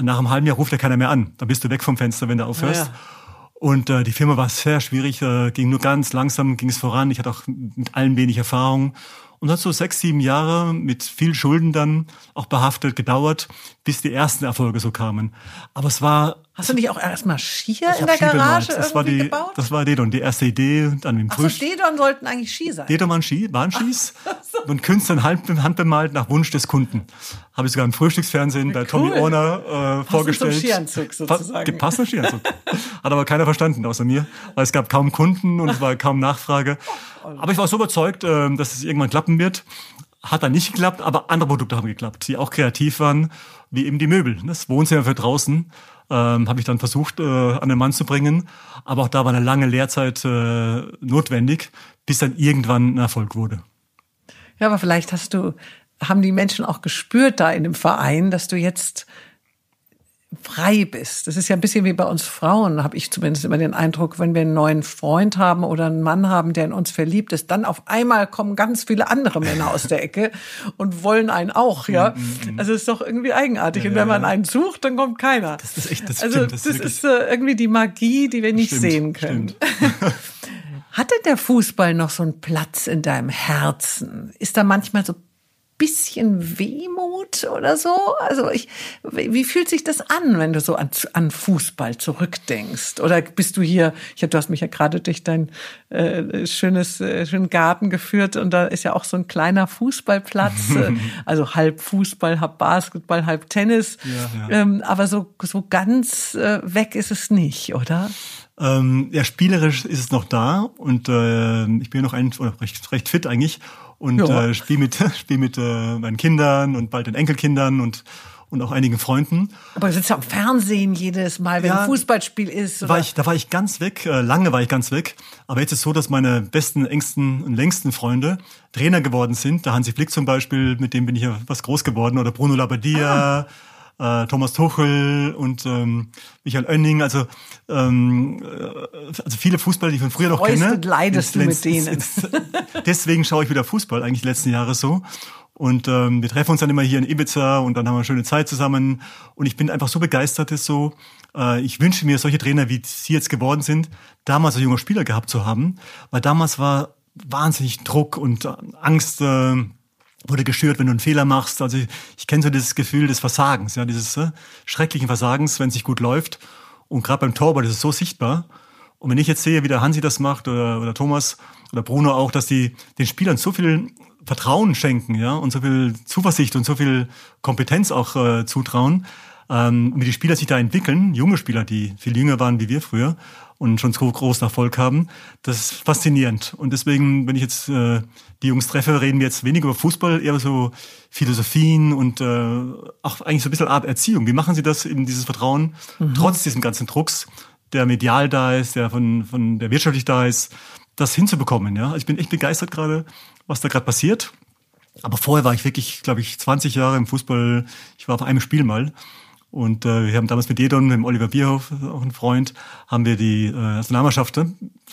nach einem halben Jahr ruft ja keiner mehr an. Da bist du weg vom Fenster, wenn du aufhörst. Ja, ja. Und äh, die Firma war sehr schwierig, äh, ging nur ganz langsam, ging es voran. Ich hatte auch mit allen wenig Erfahrung. Und hat so sechs, sieben Jahre mit viel Schulden dann auch behaftet gedauert, bis die ersten Erfolge so kamen. Aber es war Hast du nicht auch erstmal Skier in der Garage das war die, gebaut? Das war Dedon, die erste Idee. Dann im Ach so, Dedon sollten eigentlich Ski sein. Dedon waren Ski, waren Skis. so. Und Künstler handbemalt nach Wunsch des Kunden. Habe ich sogar im Frühstücksfernsehen bei cool. Tommy Orner äh, vorgestellt. Zum Skianzug sozusagen. Passender Skianzug. Hat aber keiner verstanden außer mir, weil es gab kaum Kunden und es war kaum Nachfrage. Aber ich war so überzeugt, äh, dass es irgendwann klappen wird. Hat dann nicht geklappt, aber andere Produkte haben geklappt, die auch kreativ waren, wie eben die Möbel. Das Wohnzimmer für draußen ähm, habe ich dann versucht, äh, an den Mann zu bringen. Aber auch da war eine lange Lehrzeit äh, notwendig, bis dann irgendwann ein Erfolg wurde. Ja, aber vielleicht hast du, haben die Menschen auch gespürt da in dem Verein, dass du jetzt frei bist. Das ist ja ein bisschen wie bei uns Frauen, habe ich zumindest immer den Eindruck, wenn wir einen neuen Freund haben oder einen Mann haben, der in uns verliebt ist, dann auf einmal kommen ganz viele andere Männer aus der Ecke und wollen einen auch, ja. Mm, mm, mm. Also es ist doch irgendwie eigenartig. Ja, und wenn man einen sucht, dann kommt keiner. Das ist echt, das also stimmt, das, das ist, ist äh, irgendwie die Magie, die wir nicht stimmt, sehen können. Hatte der Fußball noch so einen Platz in deinem Herzen? Ist da manchmal so bisschen Wehmut oder so? Also ich, wie fühlt sich das an, wenn du so an, an Fußball zurückdenkst? Oder bist du hier, ich hab, du hast mich ja gerade durch dein äh, schönes, äh, schönen Garten geführt und da ist ja auch so ein kleiner Fußballplatz, äh, also halb Fußball, halb Basketball, halb Tennis. Ja, ja. Ähm, aber so, so ganz äh, weg ist es nicht, oder? Ähm, ja, spielerisch ist es noch da und äh, ich bin noch ein, recht, recht fit eigentlich und ja. äh, spiele mit, spiel mit äh, meinen Kindern und bald den Enkelkindern und und auch einigen Freunden. Aber du sitzt ja am Fernsehen jedes Mal, wenn ja, ein Fußballspiel ist. Oder? War ich, da war ich ganz weg, äh, lange war ich ganz weg. Aber jetzt ist es so, dass meine besten, engsten und längsten Freunde Trainer geworden sind. Der Hansi Flick zum Beispiel, mit dem bin ich ja was groß geworden. Oder Bruno Labbadia. Ah äh, Thomas Tuchel und ähm, Michael Oenning, also, ähm, äh, also viele Fußballer, die ich von früher noch Freust kenne. Und leidest du mit denen. Deswegen schaue ich wieder Fußball eigentlich die letzten Jahre so. Und ähm, wir treffen uns dann immer hier in Ibiza und dann haben wir eine schöne Zeit zusammen. Und ich bin einfach so begeistert, ist so. Äh, ich wünsche mir solche Trainer, wie sie jetzt geworden sind, damals als junger Spieler gehabt zu haben, weil damals war wahnsinnig Druck und Angst. Äh, wurde geschürt, wenn du einen Fehler machst. Also ich, ich kenne so dieses Gefühl des Versagens, ja, dieses äh, schrecklichen Versagens, wenn es nicht gut läuft. Und gerade beim Torwart ist es so sichtbar. Und wenn ich jetzt sehe, wie der Hansi das macht oder, oder Thomas oder Bruno auch, dass die den Spielern so viel Vertrauen schenken, ja, und so viel Zuversicht und so viel Kompetenz auch äh, zutrauen, ähm, wie die Spieler sich da entwickeln, junge Spieler, die viel jünger waren wie wir früher und schon so großen Erfolg haben, das ist faszinierend. Und deswegen, wenn ich jetzt äh, die Jungs treffe, reden wir jetzt weniger über Fußball, eher so Philosophien und äh, auch eigentlich so ein bisschen Art Erziehung. Wie machen Sie das, eben dieses Vertrauen, mhm. trotz diesem ganzen Drucks, der medial da ist, der von, von der wirtschaftlich da ist, das hinzubekommen. Ja, ich bin echt begeistert gerade, was da gerade passiert. Aber vorher war ich wirklich, glaube ich, 20 Jahre im Fußball. Ich war auf einem Spiel mal und äh, wir haben damals mit Edon, mit dem Oliver Bierhoff, auch ein Freund, haben wir die äh, Nationalmannschaft ne,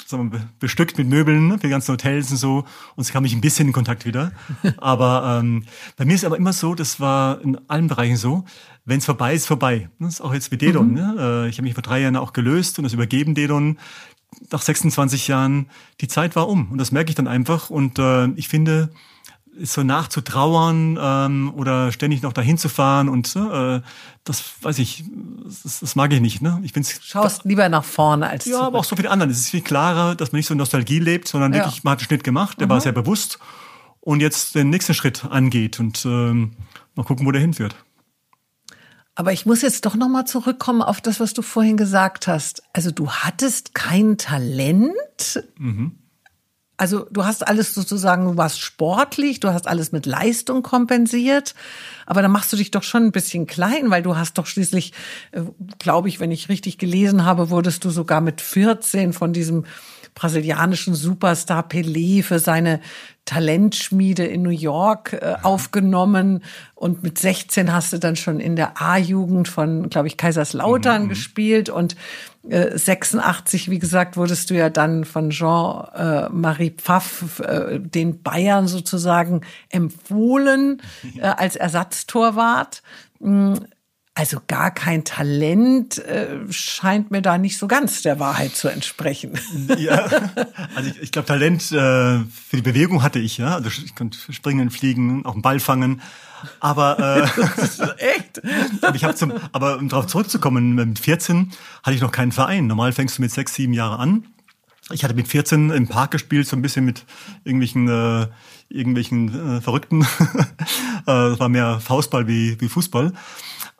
wir, bestückt mit Möbeln ne, für die ganzen Hotels und so. Und es kam ich ein bisschen in Kontakt wieder. aber ähm, bei mir ist aber immer so, das war in allen Bereichen so, wenn es vorbei ist, vorbei. Das ist auch jetzt mit Dedon. Mhm. Ne? Äh, ich habe mich vor drei Jahren auch gelöst und das übergeben Dedon. Nach 26 Jahren, die Zeit war um. Und das merke ich dann einfach. Und äh, ich finde, so nachzutrauern ähm, oder ständig noch dahin zu fahren und äh, das weiß ich, das, das mag ich nicht. Ne? Ich bin's, Schaust lieber nach vorne als Ja, zurück. aber auch so viele andere. Es ist viel klarer, dass man nicht so Nostalgie lebt, sondern ja. wirklich, man hat einen Schnitt gemacht, der mhm. war sehr bewusst und jetzt den nächsten Schritt angeht und ähm, mal gucken, wo der hinführt. Aber ich muss jetzt doch noch mal zurückkommen auf das, was du vorhin gesagt hast. Also du hattest kein Talent. Mhm also du hast alles sozusagen, du warst sportlich, du hast alles mit Leistung kompensiert, aber da machst du dich doch schon ein bisschen klein, weil du hast doch schließlich, äh, glaube ich, wenn ich richtig gelesen habe, wurdest du sogar mit 14 von diesem brasilianischen Superstar Pelé für seine Talentschmiede in New York äh, aufgenommen und mit 16 hast du dann schon in der A-Jugend von, glaube ich, Kaiserslautern mhm. gespielt und äh, 86, wie gesagt, wurdest du ja dann von Jean-Marie äh, Pfaff äh, den Bayern sozusagen empfohlen äh, als Ersatztorwart. Also gar kein Talent äh, scheint mir da nicht so ganz der Wahrheit zu entsprechen. Ja, also ich, ich glaube, Talent äh, für die Bewegung hatte ich, ja. Also ich konnte springen, fliegen, auch einen Ball fangen. Aber äh, echt. aber ich habe zum, aber um darauf zurückzukommen, mit 14 hatte ich noch keinen Verein. Normal fängst du mit sechs, sieben Jahren an. Ich hatte mit 14 im Park gespielt, so ein bisschen mit irgendwelchen äh, irgendwelchen äh, Verrückten. äh, das war mehr Faustball wie, wie Fußball.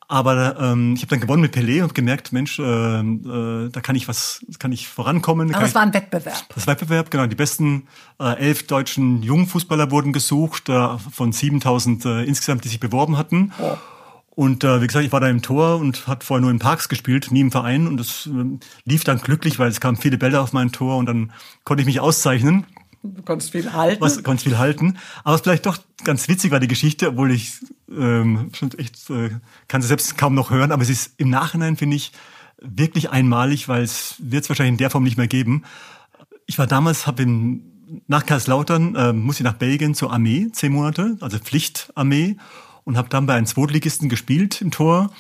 Aber ähm, ich habe dann gewonnen mit Pelé und gemerkt, Mensch, äh, äh, da kann ich was, kann ich vorankommen. Aber es war ein Wettbewerb. Das Wettbewerb, genau. Die besten äh, elf deutschen Jungfußballer wurden gesucht, äh, von 7000 äh, insgesamt, die sich beworben hatten. Oh. Und äh, wie gesagt, ich war da im Tor und hat vorher nur in Parks gespielt, nie im Verein. Und das äh, lief dann glücklich, weil es kamen viele Bälle auf mein Tor und dann konnte ich mich auszeichnen. Du konntest viel halten. Was konntest viel halten. Aber es vielleicht doch ganz witzig war die Geschichte, obwohl ich ähm, schon echt äh, kann sie selbst kaum noch hören, aber es ist im Nachhinein finde ich wirklich einmalig, weil es wird es wahrscheinlich in der Form nicht mehr geben. Ich war damals, habe in nach Karlslautern äh, muss ich nach Belgien zur Armee zehn Monate, also Pflichtarmee und habe dann bei einem Zweitligisten gespielt im Tor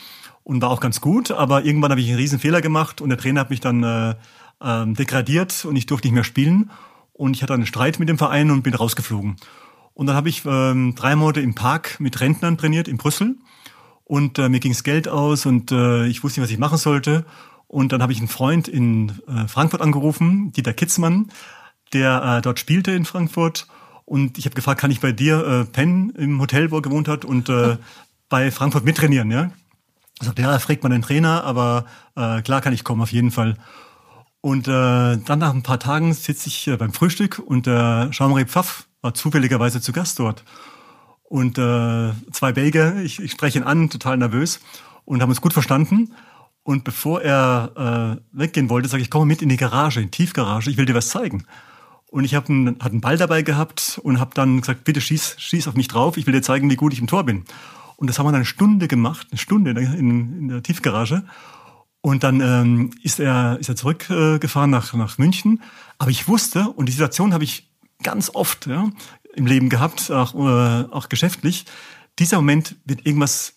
und war auch ganz gut, aber irgendwann habe ich einen riesen Fehler gemacht und der Trainer hat mich dann äh, äh, degradiert und ich durfte nicht mehr spielen Und ich hatte einen Streit mit dem Verein und bin rausgeflogen. Und dann habe ich ähm, drei Monate im Park mit Rentnern trainiert in Brüssel. Und äh, mir ging's Geld aus und äh, ich wusste nicht, was ich machen sollte. Und dann habe ich einen Freund in äh, Frankfurt angerufen, Dieter Kitzmann, der äh, dort spielte in Frankfurt. Und ich habe gefragt, kann ich bei dir äh, pennen im Hotel, wo er gewohnt hat und äh, bei Frankfurt mittrainieren, ja? Er sagte, ja, fragt man den Trainer, aber äh, klar kann ich kommen, auf jeden Fall. Und äh, dann nach ein paar Tagen sitze ich äh, beim Frühstück und äh, Jean-Marie Pfaff war zufälligerweise zu Gast dort. Und äh, zwei Belgier, ich, ich spreche ihn an, total nervös und haben uns gut verstanden. Und bevor er äh, weggehen wollte, sage ich, komm mit in die Garage, in die Tiefgarage, ich will dir was zeigen. Und ich habe einen, hatte einen Ball dabei gehabt und habe dann gesagt, bitte schieß, schieß auf mich drauf, ich will dir zeigen, wie gut ich im Tor bin. Und das haben wir dann eine Stunde gemacht, eine Stunde in, in der Tiefgarage. Und dann ähm, ist er ist er zurückgefahren äh, nach nach München. Aber ich wusste und die Situation habe ich ganz oft ja, im Leben gehabt, auch äh, auch geschäftlich. Dieser Moment wird irgendwas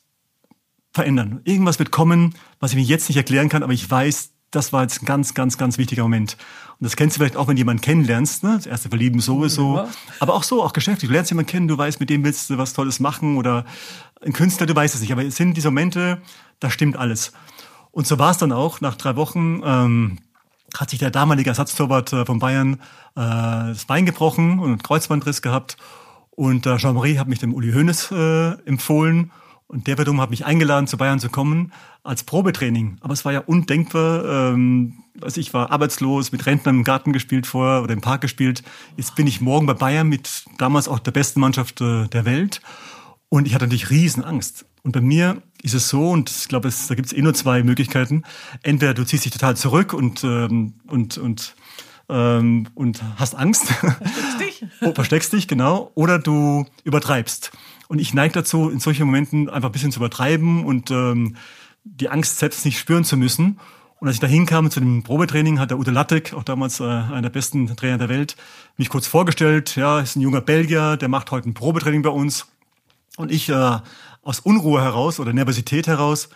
verändern. Irgendwas wird kommen, was ich mir jetzt nicht erklären kann, aber ich weiß, das war jetzt ein ganz, ganz, ganz wichtiger Moment. Und das kennst du vielleicht auch, wenn du jemanden kennenlernst, ne? Das erste Verlieben sowieso. Ja. Aber auch so, auch geschäftlich. Du lernst jemanden kennen, du weißt, mit dem willst du was Tolles machen oder ein Künstler, du weißt es nicht. Aber es sind diese Momente, da stimmt alles. Und so war es dann auch. Nach drei Wochen ähm, hat sich der damalige Ersatztorwart äh, von Bayern äh, das Bein gebrochen und einen Kreuzbandriss gehabt. Und äh, Jean-Marie hat mich dem Uli Hoeneß äh, empfohlen. Und der wiederum hat mich eingeladen, zu Bayern zu kommen als Probetraining. Aber es war ja undenkbar. Ähm, also ich war arbeitslos, mit Rentnern im Garten gespielt vorher oder im Park gespielt. Jetzt bin ich morgen bei Bayern mit damals auch der besten Mannschaft äh, der Welt. Und ich hatte natürlich Riesenangst. Und bei mir ist es so, und ich glaube, es, da gibt es eh nur zwei Möglichkeiten. Entweder du ziehst dich total zurück und, ähm, und, und, ähm, und hast Angst. Versteckst dich. oh, versteckst dich, genau. Oder du übertreibst. Und ich neige dazu, in solchen Momenten einfach ein bisschen zu übertreiben und ähm, die Angst selbst nicht spüren zu müssen. Und als ich da hinkam zu dem Probetraining, hat der Ute Lattek, auch damals äh, einer der besten Trainer der Welt, mich kurz vorgestellt. Ja, ist ein junger Belgier, der macht heute ein Probetraining bei uns. Und ich äh, aus Unruhe heraus oder Nervosität heraus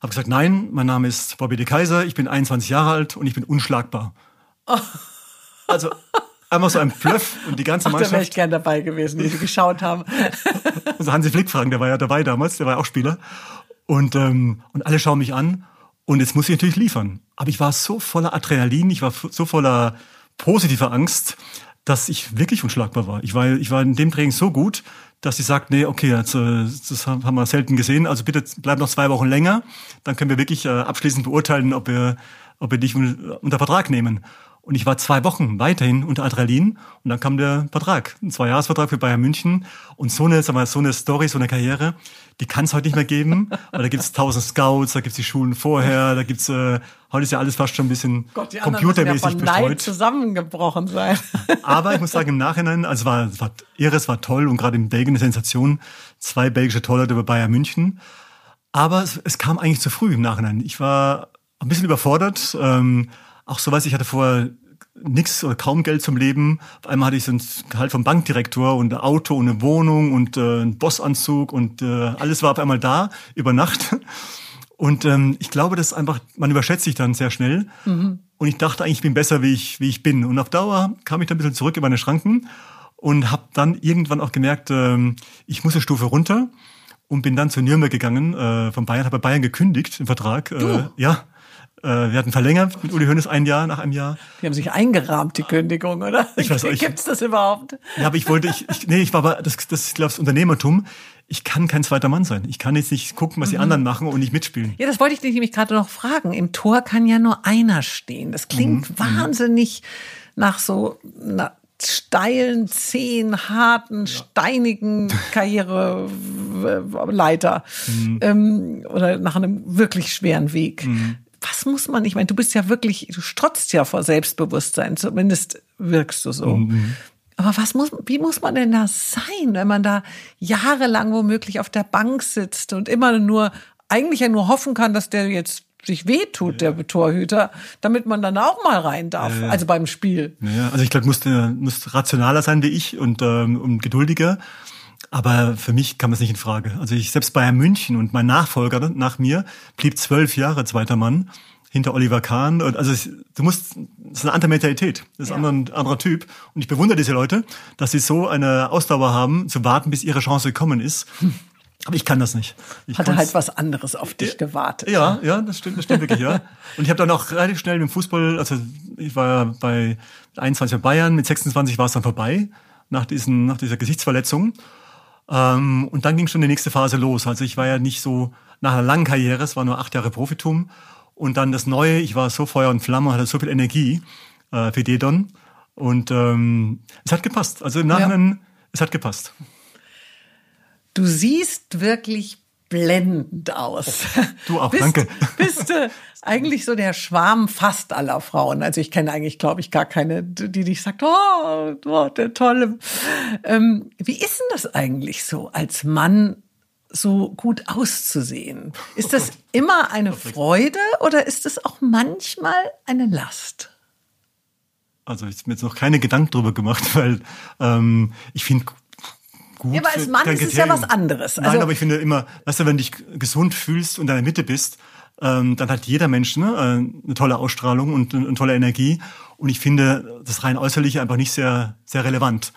habe gesagt, nein, mein Name ist Bobby de Kaiser, ich bin 21 Jahre alt und ich bin unschlagbar. Oh. Also einmal so ein Plöff und die ganze Ach, Mannschaft. Da wäre ich gern dabei gewesen, die sie geschaut haben. also Hansi Flick fragen, der war ja dabei damals, der war ja auch Spieler. Und, ähm, und alle schauen mich an und jetzt muss ich natürlich liefern. Aber ich war so voller Adrenalin, ich war so voller positiver Angst, dass ich wirklich unschlagbar war. Ich war, ich war in dem Training so gut, dass sie sagt, nee, okay, also, das haben wir selten gesehen, also bitte bleib noch zwei Wochen länger, dann können wir wirklich äh, abschließend beurteilen, ob wir, ob wir dich unter Vertrag nehmen. Und ich war zwei Wochen weiterhin unter Adrenalin und dann kam der Vertrag, ein Zweijahresvertrag für Bayern München. Und so eine, sag mal, so eine Story, so eine Karriere, die kann es heute nicht mehr geben. Aber da gibt's tausend Scouts, da gibt's die Schulen vorher, da gibt's äh, heute ist ja alles fast schon ein bisschen Gott, die computermäßig ja von bestreut. Neid zusammengebrochen sein. Aber ich muss sagen, im Nachhinein, also es war, es war irre, es war toll und gerade in Belgien eine Sensation. Zwei belgische Torleute über Bayern München. Aber es, es kam eigentlich zu früh im Nachhinein. Ich war ein bisschen überfordert. Ähm, auch so was, ich hatte vorher nix oder kaum Geld zum Leben. Auf einmal hatte ich so ein Gehalt vom Bankdirektor und ein Auto und eine Wohnung und äh, einen Bossanzug und äh, alles war auf einmal da über Nacht. Und ähm, ich glaube, dass einfach, man überschätzt sich dann sehr schnell. Mhm. Und ich dachte eigentlich, ich bin besser, wie ich, wie ich bin. Und auf Dauer kam ich dann ein bisschen zurück in meine Schranken und habe dann irgendwann auch gemerkt, ähm, ich muss eine Stufe runter und bin dann zu Nürnberg gegangen, äh, von Bayern, habe bei Bayern gekündigt, den Vertrag. Äh, ja, äh, wir hatten verlängert mit Uli Hoeneß ein Jahr nach einem Jahr. Die haben sich eingerahmt, die Kündigung, oder? Ich weiß nicht. Gibt's das überhaupt? Ja, aber ich wollte, ich, ich nee, ich war aber, das, das ist, glaube ich, Unternehmertum. Ich kann kein zweiter Mann sein. Ich kann jetzt nicht gucken, was die mhm. anderen machen und nicht mitspielen. Ja, das wollte ich dich nämlich gerade noch fragen. Im Tor kann ja nur einer stehen. Das klingt mhm. mhm. wahnsinnig nach so einer steilen, zehn, harten, ja. steinigen Karriereleiter mhm. ähm, oder nach einem wirklich schweren Weg. Mhm was muss man, ich meine, du bist ja wirklich, du strotzt ja vor Selbstbewusstsein, zumindest wirkst du so. Mhm. Aber was muss, wie muss man denn da sein, wenn man da jahrelang womöglich auf der Bank sitzt und immer nur, eigentlich ja nur hoffen kann, dass der jetzt sich wehtut, ja. der Torhüter, damit man dann auch mal rein darf, ja, ja. also beim Spiel. Ja, also ich glaube, muss, muss rationaler sein wie ich und, ähm, und geduldiger. Aber für mich kam es nicht in Frage. Also ich selbst Bayern München und mein Nachfolger nach mir blieb zwölf Jahre zweiter Mann. hinter Oliver Kahn. Also es, du musst, das ist eine andere Mentalität, das ist Ja. ein anderer, anderer Typ. Und ich bewundere diese Leute, dass sie so eine Ausdauer haben, zu warten, bis ihre Chance gekommen ist. Aber ich kann das nicht. Ich Hatte halt was anderes auf dich gewartet. ja, ja, das stimmt, das stimmt wirklich, ja. Und ich habe dann auch relativ schnell mit dem Fußball, also ich war ja bei 21 bei Bayern, mit 26 war es dann vorbei, nach, diesen, nach dieser Gesichtsverletzung. Ähm, und dann ging schon die nächste Phase los. Also ich war ja nicht so nach einer langen Karriere, es war nur acht Jahre Profitum. Und dann das Neue, ich war so Feuer und Flamme, hatte so viel Energie äh, für Dedon. Und ähm, es hat gepasst. Also im Nachhinein, es hat gepasst. Du siehst wirklich blendend aus. Du auch, bist, danke. Bist du eigentlich so der Schwarm fast aller Frauen. Also ich kenne eigentlich, glaube ich, gar keine, die dich sagt, oh, oh der tolle. Ähm, wie ist denn das eigentlich so, als Mann so gut auszusehen? Ist das immer eine Freude oder ist es auch manchmal eine Last? Also ich habe mir jetzt noch keine Gedanken drüber gemacht, weil ähm, ich finde gut. Ja, aber als Mann ist es ja was anderes. Nein, Also- aber ich finde immer, weißt du, wenn du dich gesund fühlst und in der Mitte bist, ähm, dann hat jeder Mensch ne, äh, eine tolle Ausstrahlung und eine, eine tolle Energie. Und ich finde das rein äußerliche einfach nicht sehr, sehr relevant.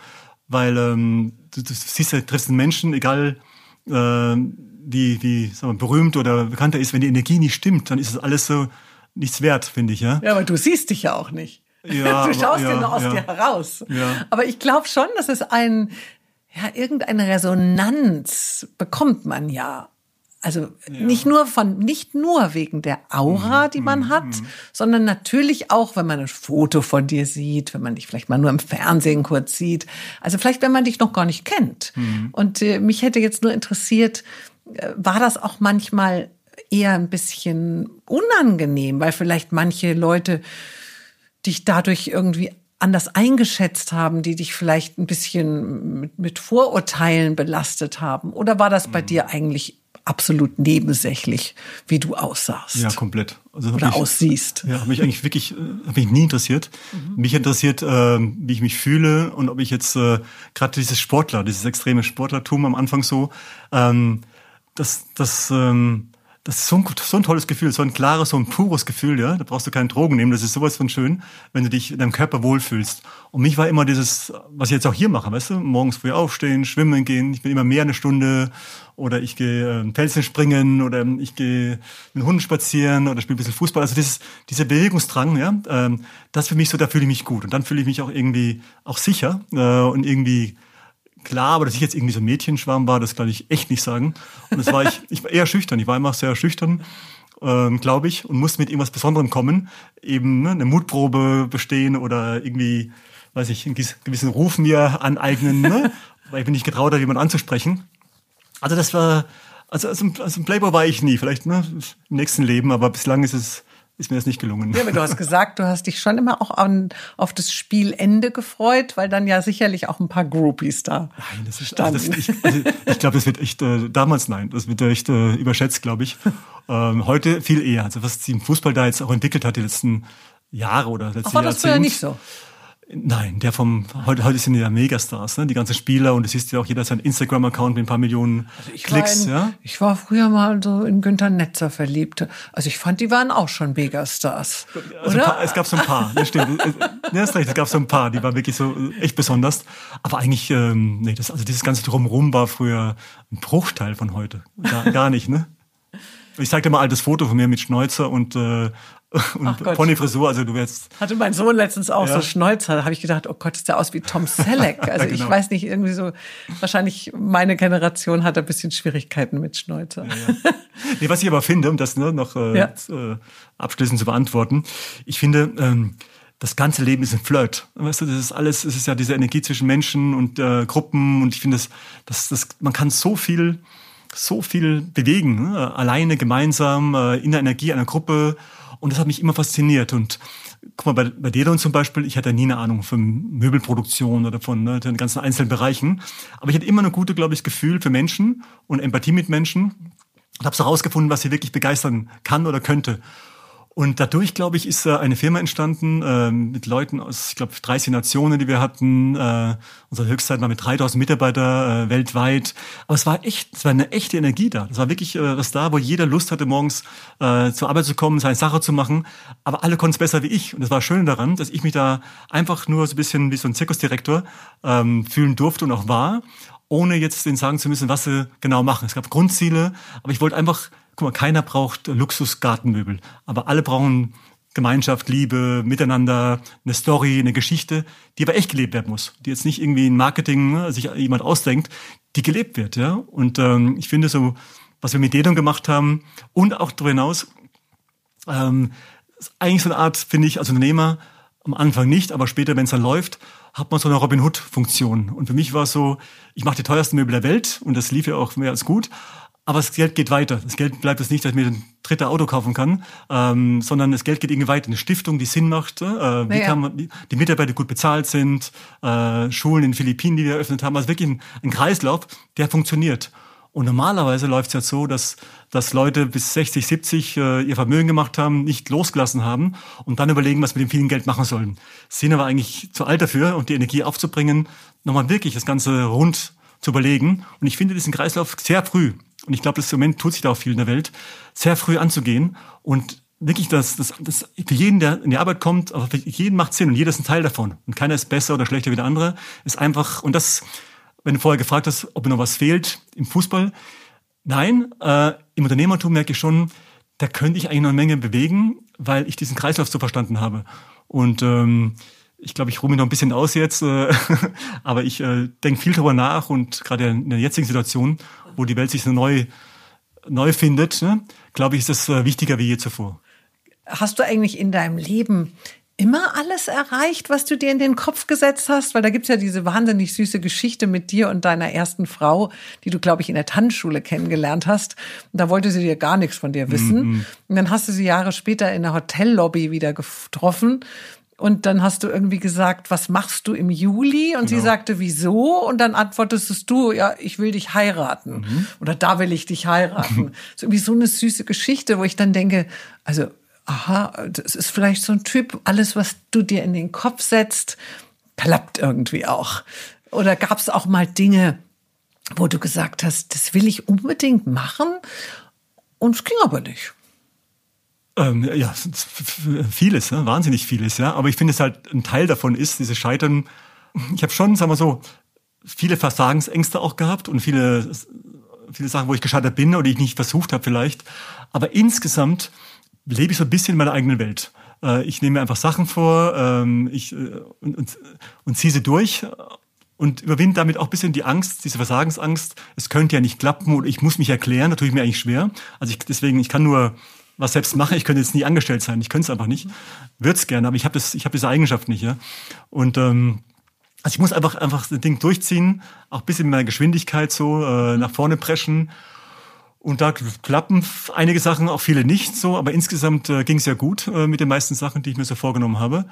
Weil ähm, du, du siehst ja, triffst einen Menschen, egal äh, wie, wie sagen wir, berühmt oder bekannt er ist, wenn die Energie nicht stimmt, dann ist es alles so nichts wert, finde ich, ja. Ja, aber du siehst dich ja auch nicht. Ja, du aber- schaust ja, ja nur aus ja. dir heraus. Ja. Aber ich glaube schon, dass es ein, ja, irgendeine Resonanz bekommt man ja. Also nicht nur von, nicht nur wegen der Aura, die man hat, sondern natürlich auch, wenn man ein Foto von dir sieht, wenn man dich vielleicht mal nur im Fernsehen kurz sieht. Also vielleicht, wenn man dich noch gar nicht kennt. Und äh, mich hätte jetzt nur interessiert, äh, war das auch manchmal eher ein bisschen unangenehm, weil vielleicht manche Leute dich dadurch irgendwie anders eingeschätzt haben, die dich vielleicht ein bisschen mit, mit Vorurteilen belastet haben? Oder war das bei dir eigentlich absolut nebensächlich, wie du aussahst? Ja, komplett. Also Oder mich- aussiehst? Ja, hat mich eigentlich wirklich, äh, hat mich nie interessiert. Mich interessiert, ähm, wie ich mich fühle und ob ich jetzt äh, gerade dieses Sportler, dieses extreme Sportlertum am Anfang so, ähm, das, das, ähm, das ist so ein, so ein tolles Gefühl, so ein klares, so ein pures Gefühl, ja. Da brauchst du keine Drogen nehmen. Das ist sowas von schön, wenn du dich in deinem Körper wohlfühlst. Und mich war immer dieses, was ich jetzt auch hier mache, weißt du, morgens früh aufstehen, schwimmen gehen. Ich bin immer mehr eine Stunde oder ich gehe äh, Felsen springen oder ich gehe mit Hunden spazieren oder spiele ein bisschen Fußball. Also dieses, dieser Bewegungsdrang, ja, ähm, das für mich so, da fühle ich mich gut und dann fühle ich mich auch irgendwie auch sicher äh, und irgendwie klar, aber dass ich jetzt irgendwie so ein Mädchenschwarm war, das kann ich echt nicht sagen. Und das war ich, ich war eher schüchtern. Ich war immer sehr schüchtern, ähm, glaube ich, und musste mit irgendwas Besonderem kommen, eben ne, eine Mutprobe bestehen oder irgendwie, weiß ich, einen gewiss- gewissen Ruf mir aneignen, ne, weil ich mich nicht getraut habe, jemanden anzusprechen. Also das war, also, also, ein- also ein Playboy war ich nie, vielleicht ne, im nächsten Leben, aber bislang ist es, ist mir das nicht gelungen. Ja, aber du hast gesagt, du hast dich schon immer auch an, auf das Spielende gefreut, weil dann ja sicherlich auch ein paar Groupies da Nein, das ist, also standen. das, ich, also ich glaube, das wird echt, äh, damals nein, das wird echt äh, überschätzt, glaube ich. Ähm, heute viel eher. Also was sie im Fußball da jetzt auch entwickelt hat, die letzten Jahre oder letzten Ach, war das früher nicht so? Nein, der vom, heute, heute sind ja Megastars, ne? die ganzen Spieler und du siehst ja auch jeder seinen Instagram-Account mit ein paar Millionen Klicks, war in, ja. Ich war früher mal so in Günther Netzer verliebt. Also ich fand, die waren auch schon Megastars. Also paar, es gab so ein paar, das stimmt. Ja, hast recht, es gab so ein paar, die waren wirklich so äh, echt besonders. Aber eigentlich, ähm, nee, das, also dieses ganze Drumherum war früher ein Bruchteil von heute. Gar, gar nicht, ne? Ich zeig dir mal altes Foto von mir mit Schnäuzer und, äh, und. Ponyfrisur. Also du wärst, Hatte mein Sohn letztens auch Ja. so Schnäuzer. Da habe ich gedacht, oh Gott, ist der aus wie Tom Selleck. Also ich genau. weiß nicht, irgendwie so, wahrscheinlich meine Generation hat ein bisschen Schwierigkeiten mit Schnäuzer. nee, was ich aber finde, um das ne, noch äh, Ja. äh, abschließend zu beantworten, ich finde, ähm, das ganze Leben ist ein Flirt. Weißt du, das ist alles, es ist ja diese Energie zwischen Menschen und äh, Gruppen und ich finde, das, das, das, man kann so viel, so viel bewegen, ne? alleine, gemeinsam, äh, in der Energie einer Gruppe und das hat mich immer fasziniert und guck mal, bei, bei Dedon zum Beispiel, ich hatte nie eine Ahnung von Möbelproduktion oder von ne, den ganzen einzelnen Bereichen, aber ich hatte immer ein gutes, glaube ich, Gefühl für Menschen und Empathie mit Menschen und habe herausgefunden, was sie wirklich begeistern kann oder könnte. Und dadurch, glaube ich, ist eine Firma entstanden äh, mit Leuten aus, ich glaube, 30 Nationen, die wir hatten. Äh, unsere Höchstzeit war mit 3000 Mitarbeiter äh, weltweit. Aber es war echt, es war eine echte Energie da. Es war wirklich äh, was da, wo jeder Lust hatte, morgens äh, zur Arbeit zu kommen, seine Sache zu machen. Aber alle konnten es besser wie ich. Und das war schön daran, dass ich mich da einfach nur so ein bisschen wie so ein Zirkusdirektor ähm, fühlen durfte und auch war ohne jetzt denen sagen zu müssen, was sie genau machen. Es gab Grundziele, aber ich wollte einfach guck mal, keiner braucht Luxusgartenmöbel, aber alle brauchen Gemeinschaft, Liebe, Miteinander, eine Story, eine Geschichte, die aber echt gelebt werden muss, die jetzt nicht irgendwie in Marketing ne, sich jemand ausdenkt, die gelebt wird, ja. Und ähm, ich finde so, was wir mit Dedon gemacht haben und auch darüber hinaus, ähm, ist eigentlich so eine Art, finde ich, als Unternehmer am Anfang nicht, aber später, wenn es dann läuft, hat man so eine Robin Hood-Funktion. Und für mich war es so, ich mache die teuersten Möbel der Welt und das lief ja auch mehr als gut. Aber das Geld geht weiter. Das Geld bleibt jetzt nicht, dass ich mir ein drittes Auto kaufen kann, ähm, sondern das Geld geht irgendwie weiter. Eine Stiftung, die Sinn macht, äh, wie naja. kann man, die, die Mitarbeiter gut bezahlt sind, äh, Schulen in den Philippinen, die wir eröffnet haben. Also wirklich ein, ein Kreislauf, der funktioniert. Und normalerweise läuft es ja so, dass, dass Leute bis 60, 70 äh, ihr Vermögen gemacht haben, nicht losgelassen haben und dann überlegen, was mit dem vielen Geld machen sollen. Sind aber eigentlich zu alt dafür und die Energie aufzubringen, nochmal wirklich das Ganze rund zu überlegen. Und ich finde diesen Kreislauf sehr früh und ich glaube, das Moment tut sich da auch viel in der Welt, sehr früh anzugehen und wirklich das, das, das für jeden, der in die Arbeit kommt, aber für jeden macht Sinn und jeder ist ein Teil davon. Und keiner ist besser oder schlechter wie der andere. Ist einfach, und das, wenn du vorher gefragt hast, ob mir noch was fehlt im Fußball, nein, äh, im Unternehmertum merke ich schon, da könnte ich eigentlich noch eine Menge bewegen, weil ich diesen Kreislauf so verstanden habe. Und ähm, ich glaube, ich ruhe mich noch ein bisschen aus jetzt, äh, aber ich äh, denke viel darüber nach und gerade in der jetzigen Situation wo die Welt sich so neu, neu findet, ne, glaube ich, ist das äh, wichtiger wie je zuvor. Hast du eigentlich in deinem Leben immer alles erreicht, was du dir in den Kopf gesetzt hast? Weil da gibt's ja diese wahnsinnig süße Geschichte mit dir und deiner ersten Frau, die du, glaube ich, in der Tanzschule kennengelernt hast. Und da wollte sie dir gar nichts von dir wissen. Mm -hmm. Und dann hast du sie Jahre später in der Hotellobby wieder getroffen und dann hast du irgendwie gesagt, was machst du im Juli? Und genau. sie sagte, wieso? Und dann antwortest du, ja, ich will dich heiraten. Mhm. Oder da will ich dich heiraten. So irgendwie so eine süße Geschichte, wo ich dann denke, also, aha, das ist vielleicht so ein Typ, alles, was du dir in den Kopf setzt, klappt irgendwie auch. Oder gab es auch mal Dinge, wo du gesagt hast, das will ich unbedingt machen? Und es ging aber nicht. Ähm, ja, vieles, ja, wahnsinnig vieles, ja. Aber ich finde es halt ein Teil davon ist, diese Scheitern. Ich habe schon, sagen wir so, viele Versagensängste auch gehabt und viele, viele Sachen, wo ich gescheitert bin oder ich nicht versucht habe vielleicht. Aber insgesamt lebe ich so ein bisschen in meiner eigenen Welt. Äh, ich nehme mir einfach Sachen vor ähm, ich, äh, und, und, und ziehe sie durch und überwinde damit auch ein bisschen die Angst, diese Versagensangst. Es könnte ja nicht klappen oder ich muss mich erklären, da tue ich mir eigentlich schwer. Also ich, deswegen, ich kann nur was selbst mache. Ich könnte jetzt nie angestellt sein. Ich könnte es einfach nicht. Würde es gerne, aber ich habe das, ich habe diese Eigenschaft nicht. Ja? Und ähm, also ich muss einfach einfach das Ding durchziehen, auch ein bisschen mit meiner Geschwindigkeit so äh, nach vorne preschen. Und da klappen einige Sachen, auch viele nicht so, aber insgesamt äh, ging es ja gut äh, mit den meisten Sachen, die ich mir so vorgenommen habe.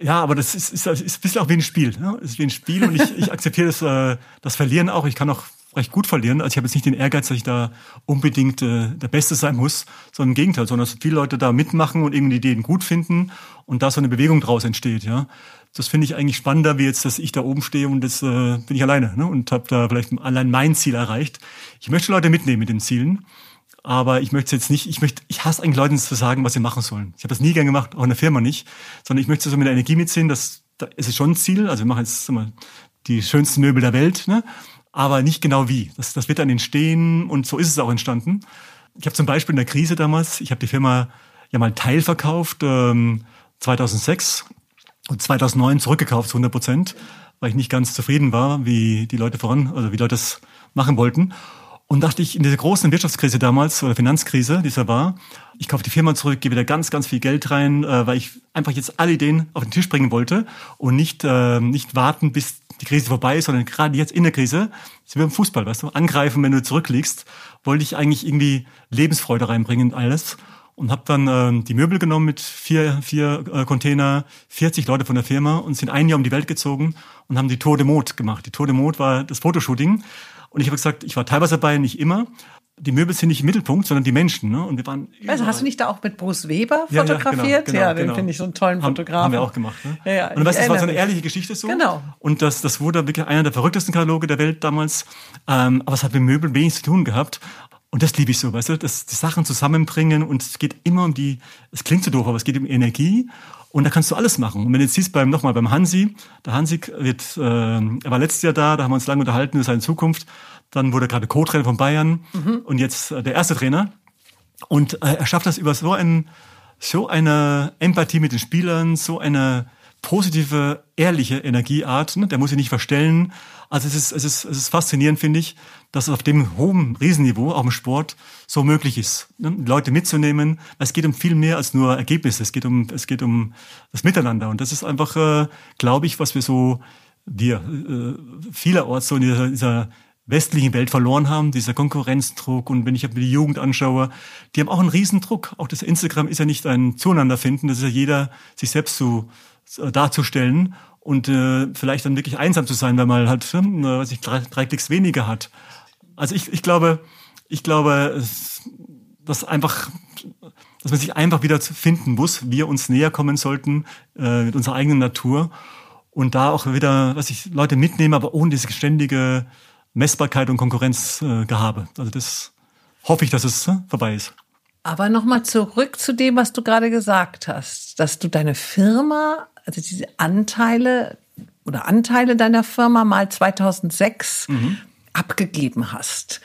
Ja, aber das ist, ist, ist ein bisschen auch wie ein Spiel. Ne? Ist wie ein Spiel und ich, ich akzeptiere das, äh, das Verlieren auch. Ich kann auch recht gut verlieren. Also ich habe jetzt nicht den Ehrgeiz, dass ich da unbedingt äh, der Beste sein muss, sondern im Gegenteil, sondern dass viele Leute da mitmachen und irgendwie Ideen gut finden und da so eine Bewegung draus entsteht. Ja, das finde ich eigentlich spannender, wie jetzt, dass ich da oben stehe und jetzt äh, bin ich alleine ne? und habe da vielleicht allein mein Ziel erreicht. Ich möchte Leute mitnehmen mit den Zielen. Aber ich möchte jetzt nicht, ich möchte, ich hasse eigentlich Leuten zu sagen, was sie machen sollen. Ich habe das nie gern gemacht, auch in der Firma nicht, sondern ich möchte so mit der Energie mitziehen, dass da ist es schon ein Ziel. Also wir machen jetzt mal die schönsten Möbel der Welt, ne? Aber nicht genau wie. Das, das wird dann entstehen und so ist es auch entstanden. Ich habe zum Beispiel in der Krise damals, ich habe die Firma ja mal teilverkauft, ähm, 2006 und 2009 zurückgekauft zu 100 Prozent, weil ich nicht ganz zufrieden war, wie die Leute voran, also wie Leute das machen wollten. Und dachte ich, in dieser großen Wirtschaftskrise damals oder Finanzkrise, die es ja war, ich kaufe die Firma zurück, gebe da ganz, ganz viel Geld rein, äh, weil ich einfach jetzt alle Ideen auf den Tisch bringen wollte und nicht, äh, nicht warten, bis die Krise vorbei ist, sondern gerade jetzt in der Krise, ist wie beim Fußball, weißt du, angreifen, wenn du zurückliegst, wollte ich eigentlich irgendwie Lebensfreude reinbringen in alles und habe dann äh, die Möbel genommen mit vier, vier äh, Container, 40 Leute von der Firma und sind ein Jahr um die Welt gezogen und haben die Tour de Mode gemacht. Die Tour de Mode war das Fotoshooting und ich habe gesagt, ich war teilweise dabei, nicht immer. Die Möbel sind nicht im Mittelpunkt, sondern die Menschen. Ne? Und wir waren also hast du nicht da auch mit Bruce Weber fotografiert? Ja, ja, genau, genau, ja den genau. finde ich so einen tollen Fotografen. Haben wir auch gemacht. Ne? Ja, ja, und weißt, das war so eine ehrliche Geschichte so. Genau. Und das, das wurde wirklich einer der verrücktesten Kataloge der Welt damals. Ähm, aber es hat mit Möbeln wenig zu tun gehabt. Und das liebe ich so, weißt du, dass die Sachen zusammenbringen und es geht immer um die, es klingt so doof, aber es geht um Energie und da kannst du alles machen. Und wenn du jetzt siehst beim nochmal beim Hansi, der Hansi wird, äh, er war letztes Jahr da, da haben wir uns lange unterhalten über seine Zukunft. Dann wurde er gerade Co-Trainer von Bayern mhm. und jetzt äh, der erste Trainer. Und äh, er schafft das über so ein so eine Empathie mit den Spielern, so eine positive, ehrliche Energieart. Ne? Der muss sich nicht verstellen. Also es ist, es ist, es ist faszinierend, finde ich, dass es auf dem hohen Riesenniveau, auch im Sport, so möglich ist, ne? Leute mitzunehmen. Es geht um viel mehr als nur Ergebnisse. Es geht um, es geht um das Miteinander. Und das ist einfach, äh, glaube ich, was wir so, wir äh, vielerorts so in dieser, dieser westlichen Welt verloren haben, dieser Konkurrenzdruck. Und wenn ich mir die Jugend anschaue, die haben auch einen Riesendruck. Auch das Instagram ist ja nicht ein Zueinanderfinden, das ist ja jeder, sich selbst zu, äh, darzustellen und äh, vielleicht dann wirklich einsam zu sein, weil man halt, äh, weiß ich, drei, drei Klicks weniger hat. Also ich, ich glaube, ich glaube, dass einfach, dass man sich einfach wieder finden muss, wir uns näher kommen sollten äh, mit unserer eigenen Natur und da auch wieder, was ich Leute mitnehme, aber ohne diese ständige Messbarkeit und Konkurrenzgehabe. Äh, also das hoffe ich, dass es äh, vorbei ist. Aber nochmal zurück zu dem, was du gerade gesagt hast, dass du deine Firma also diese Anteile oder Anteile deiner Firma mal 2006 mhm. abgegeben hast.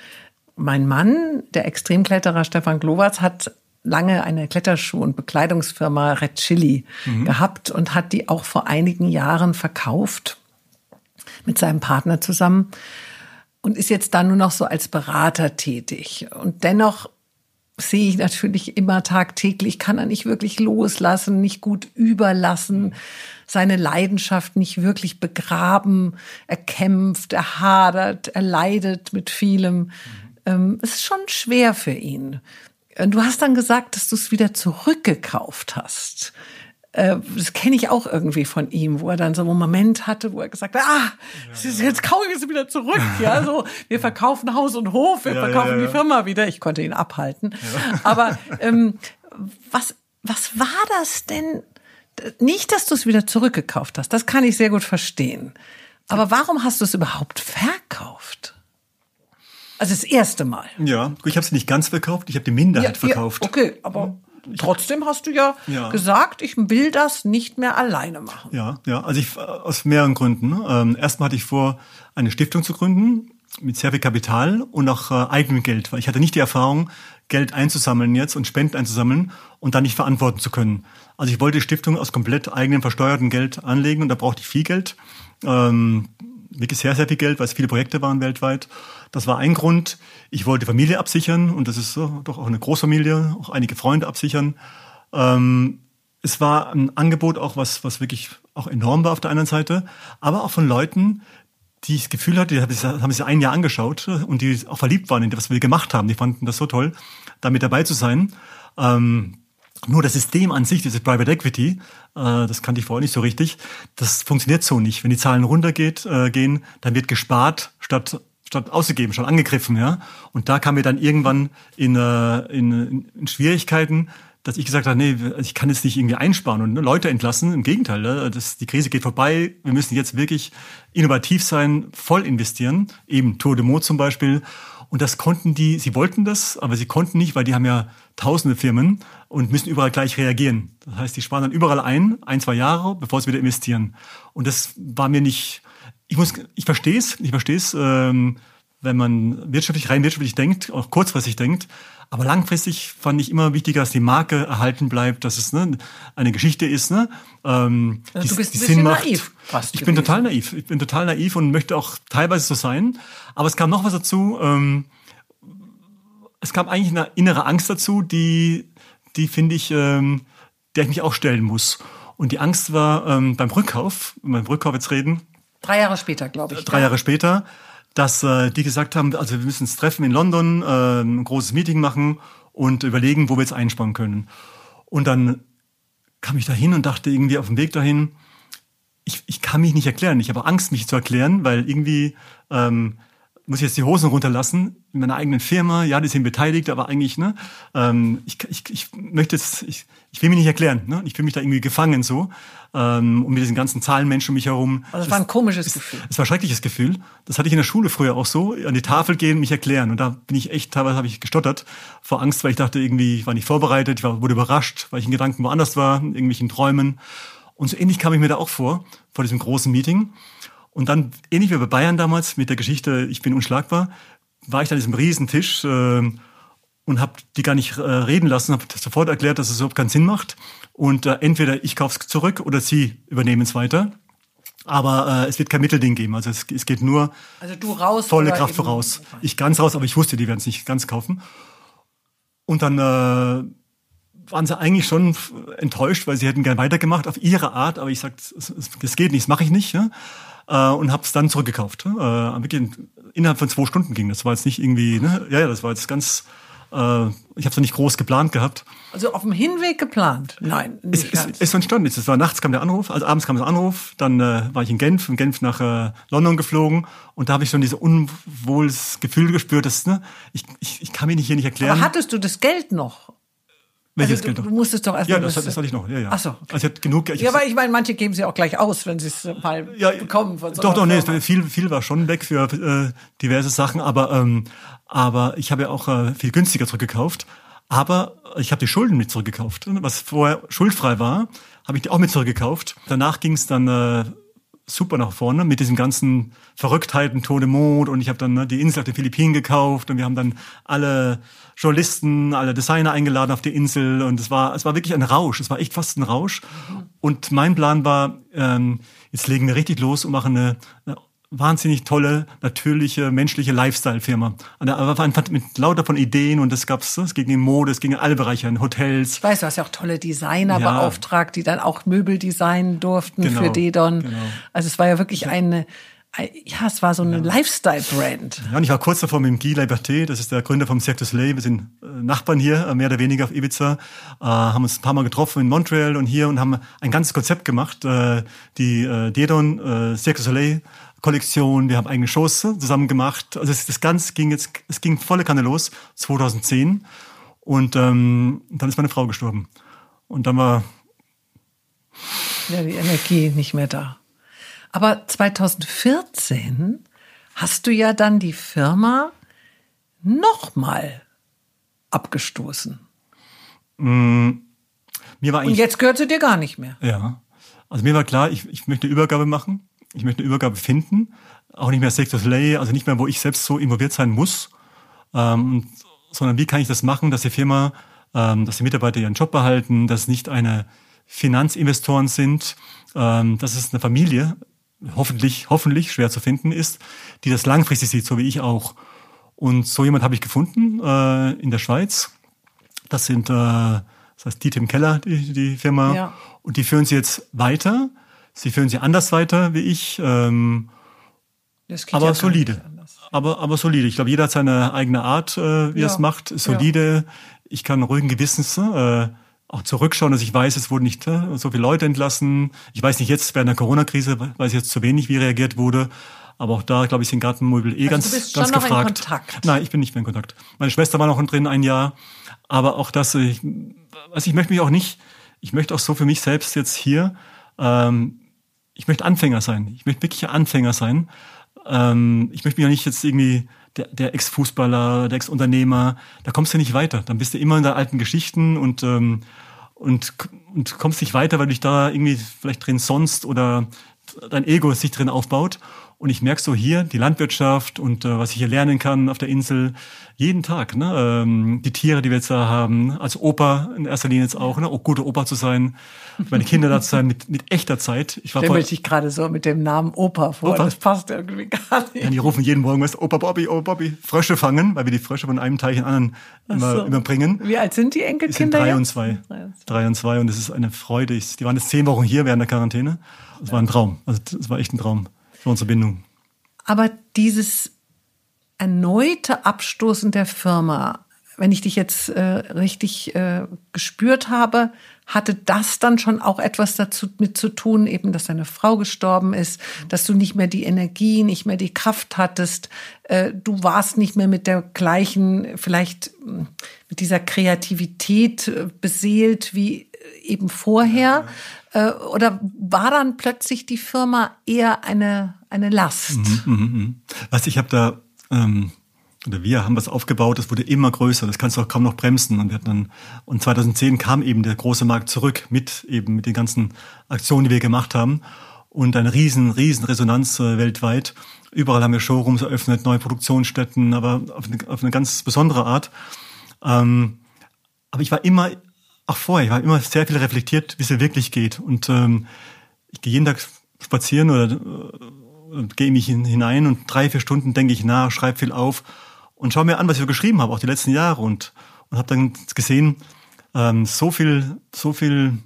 Mein Mann, der Extremkletterer Stefan Glowatz, hat lange eine Kletterschuh- und Bekleidungsfirma Red Chili mhm. gehabt und hat die auch vor einigen Jahren verkauft mit seinem Partner zusammen und ist jetzt da nur noch so als Berater tätig. Und dennoch sehe ich natürlich immer tagtäglich, kann er nicht wirklich loslassen, nicht gut überlassen, seine Leidenschaft nicht wirklich begraben. Er kämpft, er hadert, er leidet mit vielem. Mhm. Es ist schon schwer für ihn. Du hast dann gesagt, dass du es wieder zurückgekauft hast. Äh, das kenne ich auch irgendwie von ihm, wo er dann so einen Moment hatte, wo er gesagt hat, ah, jetzt kaufe ich es wieder zurück. Ja, so, wir verkaufen Haus und Hof, wir ja, verkaufen ja, ja. die Firma wieder. Ich konnte ihn abhalten. Aber ähm, was, was war das denn? Nicht, dass du es wieder zurückgekauft hast, das kann ich sehr gut verstehen. Aber warum hast du es überhaupt verkauft? Also das erste Mal. Ja, ich habe es nicht ganz verkauft, ich habe die Minderheit verkauft. okay, aber trotzdem hast du ja, ja, gesagt, ich will das nicht mehr alleine machen. Ja, ja, also ich aus mehreren Gründen. Ähm, erstmal hatte ich vor, eine Stiftung zu gründen mit sehr viel Kapital und auch äh, eigenem Geld, weil ich hatte nicht die Erfahrung, Geld einzusammeln jetzt und Spenden einzusammeln und dann nicht verantworten zu können. Also ich wollte die Stiftung aus komplett eigenem versteuerten Geld anlegen und da brauchte ich viel Geld. Ähm, wirklich sehr, sehr viel Geld, weil es viele Projekte waren weltweit. Das war ein Grund. Ich wollte Familie absichern und das ist so, doch auch eine Großfamilie, auch einige Freunde absichern. Ähm, es war ein Angebot auch, was, was wirklich auch enorm war auf der anderen Seite, aber auch von Leuten, die ich das Gefühl hatte, die haben sich ein Jahr angeschaut und die auch verliebt waren in das, was wir gemacht haben. Die fanden das so toll, da mit dabei zu sein. Ähm, nur das System an sich, dieses Private Equity, äh, das kannte ich vorher nicht so richtig, das funktioniert so nicht. Wenn die Zahlen runtergeht, äh, gehen, dann wird gespart statt statt ausgegeben, statt angegriffen, ja. Und da kam mir dann irgendwann in, äh, in, in Schwierigkeiten, dass ich gesagt habe, nee, ich kann jetzt nicht irgendwie einsparen und ne, Leute entlassen. Im Gegenteil, ne, das, die Krise geht vorbei. Wir müssen jetzt wirklich innovativ sein, voll investieren. Eben Tour de Mode zum Beispiel. Und das konnten die, sie wollten das, aber sie konnten nicht, weil die haben ja tausende Firmen und müssen überall gleich reagieren. Das heißt, die sparen dann überall ein, ein, zwei Jahre, bevor sie wieder investieren. Und das war mir nicht, ich muss, ich verstehe es, ich verstehe es, ähm, wenn man wirtschaftlich, rein wirtschaftlich denkt, auch kurzfristig denkt. Aber langfristig fand ich immer wichtiger, dass die Marke erhalten bleibt, dass es ne, eine Geschichte ist, ne, ähm, also die, du bist die ein Sinn macht. Naiv fast ich gewesen. bin total naiv. Ich bin total naiv und möchte auch teilweise so sein. Aber es kam noch was dazu. Ähm, es kam eigentlich eine innere Angst dazu, die, die finde ich, ähm, der ich mich auch stellen muss. Und die Angst war ähm, beim Rückkauf, beim Rückkauf jetzt reden. Drei Jahre später, glaube ich. Drei Jahre später dass äh, die gesagt haben, also wir müssen uns treffen in London, äh, ein großes Meeting machen und überlegen, wo wir jetzt einsparen können. Und dann kam ich dahin und dachte irgendwie auf dem Weg dahin, ich, ich kann mich nicht erklären. Ich habe Angst, mich zu erklären, weil irgendwie ähm, muss ich jetzt die Hosen runterlassen in meiner eigenen Firma. Ja, die sind beteiligt, aber eigentlich, ne, ähm, ich, ich, ich möchte jetzt, ich, ich will mich nicht erklären, ne? Ich fühle mich da irgendwie gefangen so. Ähm, und mit diesen ganzen Zahlenmenschen um mich herum. Also es war ein komisches Gefühl. Es war ein schreckliches Gefühl. Das hatte ich in der Schule früher auch so, an die Tafel gehen, mich erklären. Und da bin ich echt, teilweise habe ich gestottert vor Angst, weil ich dachte, irgendwie, ich war nicht vorbereitet, ich war, wurde überrascht, weil ich in Gedanken woanders war, in irgendwelchen Träumen. Und so ähnlich kam ich mir da auch vor, vor diesem großen Meeting. Und dann, ähnlich wie bei Bayern damals mit der Geschichte Ich bin unschlagbar, war ich an diesem Riesentisch äh, und habe die gar nicht äh, reden lassen, habe sofort erklärt, dass es überhaupt keinen Sinn macht. Und äh, entweder ich kaufe es zurück oder sie übernehmen es weiter. Aber äh, es wird kein Mittelding geben. Also es, es geht nur also du raus volle Kraft voraus. Ich ganz raus, aber ich wusste, die werden es nicht ganz kaufen. Und dann äh, waren sie eigentlich schon enttäuscht, weil sie hätten gern weitergemacht auf ihre Art. Aber ich sagte, das geht nicht, das mache ich nicht. Ja? Äh, und habe es dann zurückgekauft. Äh, wirklich innerhalb von zwei Stunden ging. Das war jetzt nicht irgendwie, ne? ja, ja, das war jetzt ganz. Äh, ich habe es nicht groß geplant gehabt. Also auf dem Hinweg geplant? Nein, es. Es, es entstanden. Es war nachts kam der Anruf, also abends kam der Anruf. Dann äh, war ich in Genf, von Genf nach äh, London geflogen und da habe ich schon dieses unwohles Gefühl gespürt, dass ne, ich, ich, ich kann mir nicht hier nicht erklären. Aber hattest du das Geld noch? Welches also, Geld noch? du musstest doch erst Ja, das, das hatte ich noch. Ja, ja. Ach so. Also ich hatte genug Geld. Ja, aber ich meine, manche geben sie auch gleich aus, wenn sie es mal ja, bekommen. Von so doch, doch, nee, viel, viel war schon weg für äh, diverse Sachen, aber ähm, aber ich habe ja auch äh, viel günstiger zurückgekauft. Aber ich habe die Schulden mit zurückgekauft. Was vorher schuldfrei war, habe ich die auch mit zurückgekauft. Danach ging es dann äh, super nach vorne mit diesen ganzen Verrücktheiten, Tode Mond und ich habe dann ne, die Insel auf den Philippinen gekauft und wir haben dann alle Journalisten, alle Designer eingeladen auf die Insel und es war es war wirklich ein Rausch, es war echt fast ein Rausch. Und mein Plan war, ähm, jetzt legen wir richtig los und machen eine, eine wahnsinnig tolle, natürliche, menschliche Lifestyle-Firma. Aber einfach mit lauter von Ideen und es gab's, es ging in Mode, es ging in alle Bereiche, in Hotels. Ich weiß, du hast ja auch tolle Designer ja. beauftragt, die dann auch Möbel designen durften genau, für Dedon. Genau. Also es war ja wirklich eine, ja, es war so eine ja. Lifestyle-Brand. Ja, und ich war kurz davor mit dem Guy Liberté, das ist der Gründer vom Cirque du Soleil. Wir sind äh, Nachbarn hier, äh, mehr oder weniger auf Ibiza, äh, haben uns ein paar Mal getroffen in Montreal und hier und haben ein ganzes Konzept gemacht, äh, die äh, Dedon äh, Cirque du Soleil Kollektion, wir haben eigene Shows zusammen gemacht. Also das, das Ganze ging jetzt, es ging volle Kanne los, 2010. Und ähm, dann ist meine Frau gestorben. Und dann war ja die Energie nicht mehr da. Aber 2014 hast du ja dann die Firma nochmal abgestoßen. Mm, mir war Und jetzt gehört sie dir gar nicht mehr. Ja. Also mir war klar, ich, ich möchte eine Übergabe machen ich möchte eine Übergabe finden, auch nicht mehr Sector Lay, also nicht mehr, wo ich selbst so involviert sein muss, ähm, sondern wie kann ich das machen, dass die Firma, ähm, dass die Mitarbeiter ihren Job behalten, dass es nicht eine Finanzinvestoren sind, ähm, dass es eine Familie, hoffentlich, hoffentlich schwer zu finden ist, die das langfristig sieht, so wie ich auch. Und so jemand habe ich gefunden äh, in der Schweiz. Das sind, äh, das heißt Dietem Keller, die, die Firma. Ja. Und die führen sie jetzt weiter. Sie führen sie anders weiter wie ich, ähm, aber ja solide. Aber, aber solide. Ich glaube, jeder hat seine eigene Art, äh, wie ja. er es macht. Solide. Ja. Ich kann ruhigen Gewissens äh, auch zurückschauen, dass ich weiß, es wurden nicht äh, so viele Leute entlassen. Ich weiß nicht jetzt während der Corona-Krise, weiß ich jetzt zu wenig, wie reagiert wurde. Aber auch da, glaube ich, sind Gartenmöbel eh also ganz, du bist ganz schon gefragt. Noch in Kontakt. Nein, ich bin nicht mehr in Kontakt. Meine Schwester war noch drin ein Jahr. Aber auch das, ich, also ich möchte mich auch nicht, ich möchte auch so für mich selbst jetzt hier ähm, ich möchte Anfänger sein. Ich möchte wirklich Anfänger sein. Ähm, ich möchte mich auch nicht jetzt irgendwie der, der Ex-Fußballer, der Ex-Unternehmer, da kommst du nicht weiter. Dann bist du immer in der alten Geschichten und, ähm, und, und kommst nicht weiter, weil du dich da irgendwie vielleicht drin sonst oder dein Ego sich drin aufbaut. Und ich merke so hier die Landwirtschaft und äh, was ich hier lernen kann auf der Insel jeden Tag. Ne? Ähm, die Tiere, die wir jetzt da haben, als Opa in erster Linie jetzt auch, ne? auch gute Opa zu sein, meine Kinder da zu sein mit, mit echter Zeit. Ich war Stell dich gerade so mit dem Namen Opa vor, Opa? das passt irgendwie gar nicht. Ja, die rufen jeden Morgen, weißt, Opa Bobby, Opa Bobby, Frösche fangen, weil wir die Frösche von einem Teich in anderen immer, so. immer bringen. Wie alt sind die Enkelkinder? Die sind drei und zwei. Drei und zwei und es ist eine Freude. Ich, die waren jetzt zehn Wochen hier während der Quarantäne. Es ja. war ein Traum. Also es war echt ein Traum für unsere Bindung. Aber dieses erneute Abstoßen der Firma, wenn ich dich jetzt äh, richtig äh, gespürt habe, hatte das dann schon auch etwas dazu mit zu tun, eben, dass deine Frau gestorben ist, dass du nicht mehr die Energie, nicht mehr die Kraft hattest, äh, du warst nicht mehr mit der gleichen, vielleicht mit dieser Kreativität äh, beseelt wie äh, eben vorher. Äh, oder war dann plötzlich die Firma eher eine, eine Last? Mhm, mh, mh. Was ich habe da ähm, oder wir haben was aufgebaut, das wurde immer größer, das kannst du auch kaum noch bremsen. Und wir hatten dann, und 2010 kam eben der große Markt zurück mit eben mit den ganzen Aktionen, die wir gemacht haben. Und eine riesen, riesen Resonanz äh, weltweit. Überall haben wir Showrooms eröffnet, neue Produktionsstätten, aber auf eine, auf eine ganz besondere Art. Ähm, aber ich war immer, auch vorher, ich war immer sehr viel reflektiert, wie es wirklich geht. Und ähm, ich gehe jeden Tag spazieren oder äh, gehe mich hinein und drei, vier Stunden denke ich nach, schreibe viel auf und schaue mir an, was ich geschrieben habe, auch die letzten Jahre und, und habe dann gesehen, ähm, so viel, so viel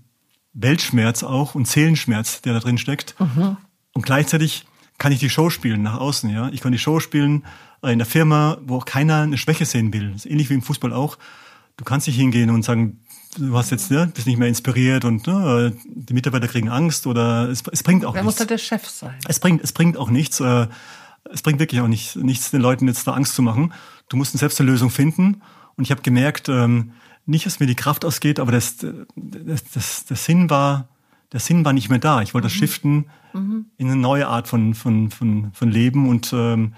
Weltschmerz auch und Seelenschmerz, der da drin steckt. Mhm. Und gleichzeitig kann ich die Show spielen nach außen, ja. Ich kann die Show spielen äh, in der Firma, wo auch keiner eine Schwäche sehen will. Ähnlich wie im Fußball auch. Du kannst nicht hingehen und sagen, du hast jetzt, ne, bist nicht mehr inspiriert und ne, die Mitarbeiter kriegen Angst oder es, es bringt auch Wer nichts. muss da der Chef sein? Es bringt, es bringt auch nichts. Äh, es bringt wirklich auch nicht, nichts, den Leuten jetzt da Angst zu machen. Du musst selbst eine Lösung finden. Und ich habe gemerkt, ähm, nicht, dass mir die Kraft ausgeht, aber das, das, das, der Sinn war, der Sinn war nicht mehr da. Ich wollte mhm. das shiften mhm. in eine neue Art von, von, von, von Leben. Und ähm,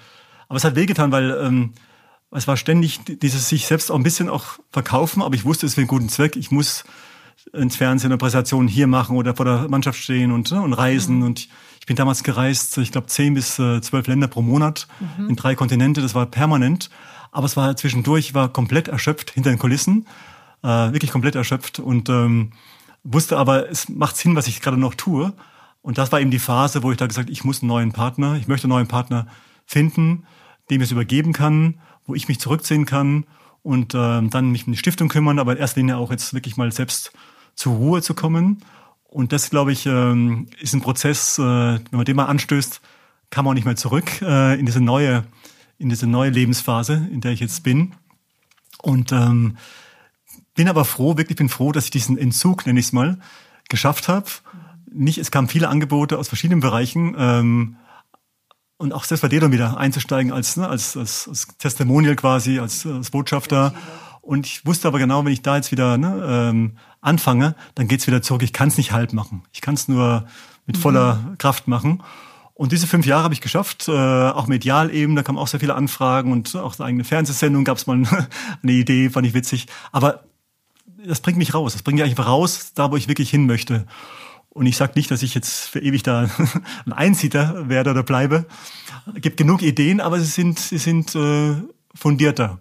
aber es hat wehgetan, weil ähm, es war ständig dieses sich selbst auch ein bisschen auch verkaufen, aber ich wusste, es für einen guten Zweck. Ich muss ins Fernsehen eine Präsentation hier machen oder vor der Mannschaft stehen und, ne, und reisen. Mhm. Und ich bin damals gereist, ich glaube, zehn bis äh, zwölf Länder pro Monat mhm. in drei Kontinente. Das war permanent. Aber es war zwischendurch, ich war komplett erschöpft hinter den Kulissen. Äh, wirklich komplett erschöpft und ähm, wusste aber, es macht Sinn, was ich gerade noch tue. Und das war eben die Phase, wo ich da gesagt, ich muss einen neuen Partner, ich möchte einen neuen Partner finden, dem ich es übergeben kann, wo ich mich zurückziehen kann und äh, dann mich um die Stiftung kümmern, aber in erster Linie auch jetzt wirklich mal selbst zur Ruhe zu kommen. Und das, glaube ich, ähm, ist ein Prozess, äh, wenn man den mal anstößt, kann man auch nicht mehr zurück äh, in diese neue, in diese neue Lebensphase, in der ich jetzt bin. Und ähm, bin aber froh, wirklich bin froh, dass ich diesen Entzug, nenne ich es mal, geschafft habe. Nicht, es kamen viele Angebote aus verschiedenen Bereichen. Ähm, und auch selbst bei dann wieder einzusteigen als, ne, als, als, als Testimonial quasi, als, als Botschafter. Und ich wusste aber genau, wenn ich da jetzt wieder ne, ähm, anfange, dann geht's wieder zurück. Ich kann es nicht halb machen. Ich kann es nur mit voller mhm. Kraft machen. Und diese fünf Jahre habe ich geschafft, äh, auch medial eben, da kamen auch sehr viele Anfragen und auch eine eigene Fernsehsendung gab es mal eine Idee, fand ich witzig. Aber das bringt mich raus, das bringt mich einfach raus, da wo ich wirklich hin möchte. Und ich sage nicht, dass ich jetzt für ewig da ein Einzieher werde oder bleibe. Es gibt genug Ideen, aber sie sind, sie sind äh, fundierter.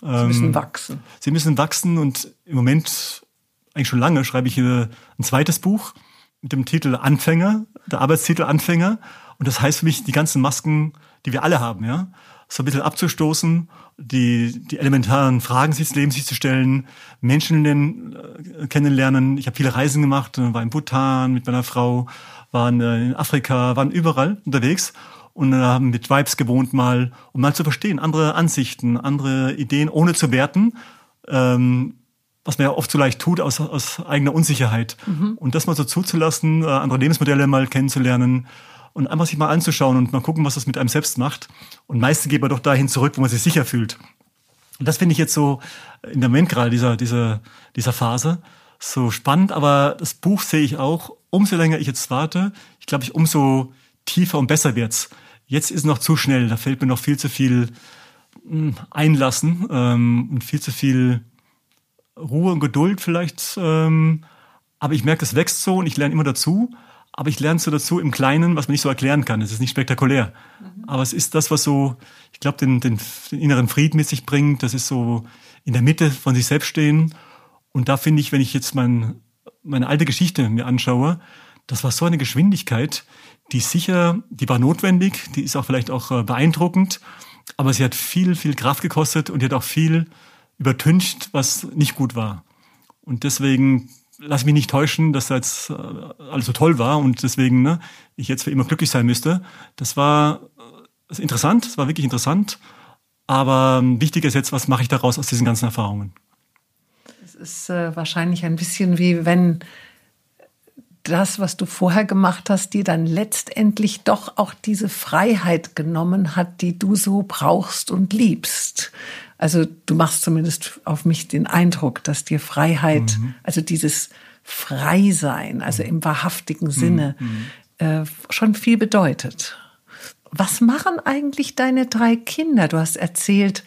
Sie müssen ähm, wachsen. Sie müssen wachsen und im Moment, eigentlich schon lange, schreibe ich ein zweites Buch mit dem Titel Anfänger, der Arbeitstitel Anfänger. Und das heißt für mich, die ganzen Masken, die wir alle haben, ja, so ein bisschen abzustoßen, die, die elementaren Fragen sich des Lebens sich zu stellen, Menschen äh, kennenlernen. Ich habe viele Reisen gemacht, war in Bhutan mit meiner Frau, waren äh, in Afrika, waren überall unterwegs und haben mit Vibes gewohnt mal, um mal zu verstehen, andere Ansichten, andere Ideen, ohne zu werten, ähm, was man ja oft so leicht tut aus, aus eigener Unsicherheit. Mhm. Und das mal so zuzulassen, äh, andere Lebensmodelle mal kennenzulernen, und einfach sich mal anzuschauen und mal gucken, was das mit einem selbst macht. Und meistens geht man doch dahin zurück, wo man sich sicher fühlt. Und das finde ich jetzt so in der Moment gerade dieser, dieser, dieser Phase so spannend. Aber das Buch sehe ich auch, umso länger ich jetzt warte, ich glaube, ich umso tiefer und besser wird's. Jetzt ist es noch zu schnell, da fällt mir noch viel zu viel hm, Einlassen ähm, und viel zu viel Ruhe und Geduld vielleicht. Ähm, aber ich merke, es wächst so und ich lerne immer dazu aber ich lerne so dazu im Kleinen, was man nicht so erklären kann. Es ist nicht spektakulär. Mhm. Aber es ist das, was so, ich glaube, den, den, den, inneren Frieden mit sich bringt. Das ist so in der Mitte von sich selbst stehen. Und da finde ich, wenn ich jetzt mein, meine alte Geschichte mir anschaue, das war so eine Geschwindigkeit, die sicher, die war notwendig, die ist auch vielleicht auch äh, beeindruckend, aber sie hat viel, viel Kraft gekostet und die hat auch viel übertüncht, was nicht gut war. Und deswegen lass mich nicht täuschen, dass das jetzt äh, alles so toll war und deswegen ne, ich jetzt für immer glücklich sein müsste. Das war äh, das interessant, das war wirklich interessant, Aber ähm, wichtig ist jetzt, was mache ich daraus aus diesen ganzen Erfahrungen? Es ist äh, wahrscheinlich ein bisschen wie wenn das, was du vorher gemacht hast, dir dann letztendlich doch auch diese Freiheit genommen hat, die du so brauchst und liebst. Also du machst zumindest auf mich den Eindruck, dass dir Freiheit, mhm. also dieses Freisein, also im wahrhaftigen Sinne, mhm. äh, schon viel bedeutet. Was machen eigentlich deine drei Kinder? Du hast erzählt,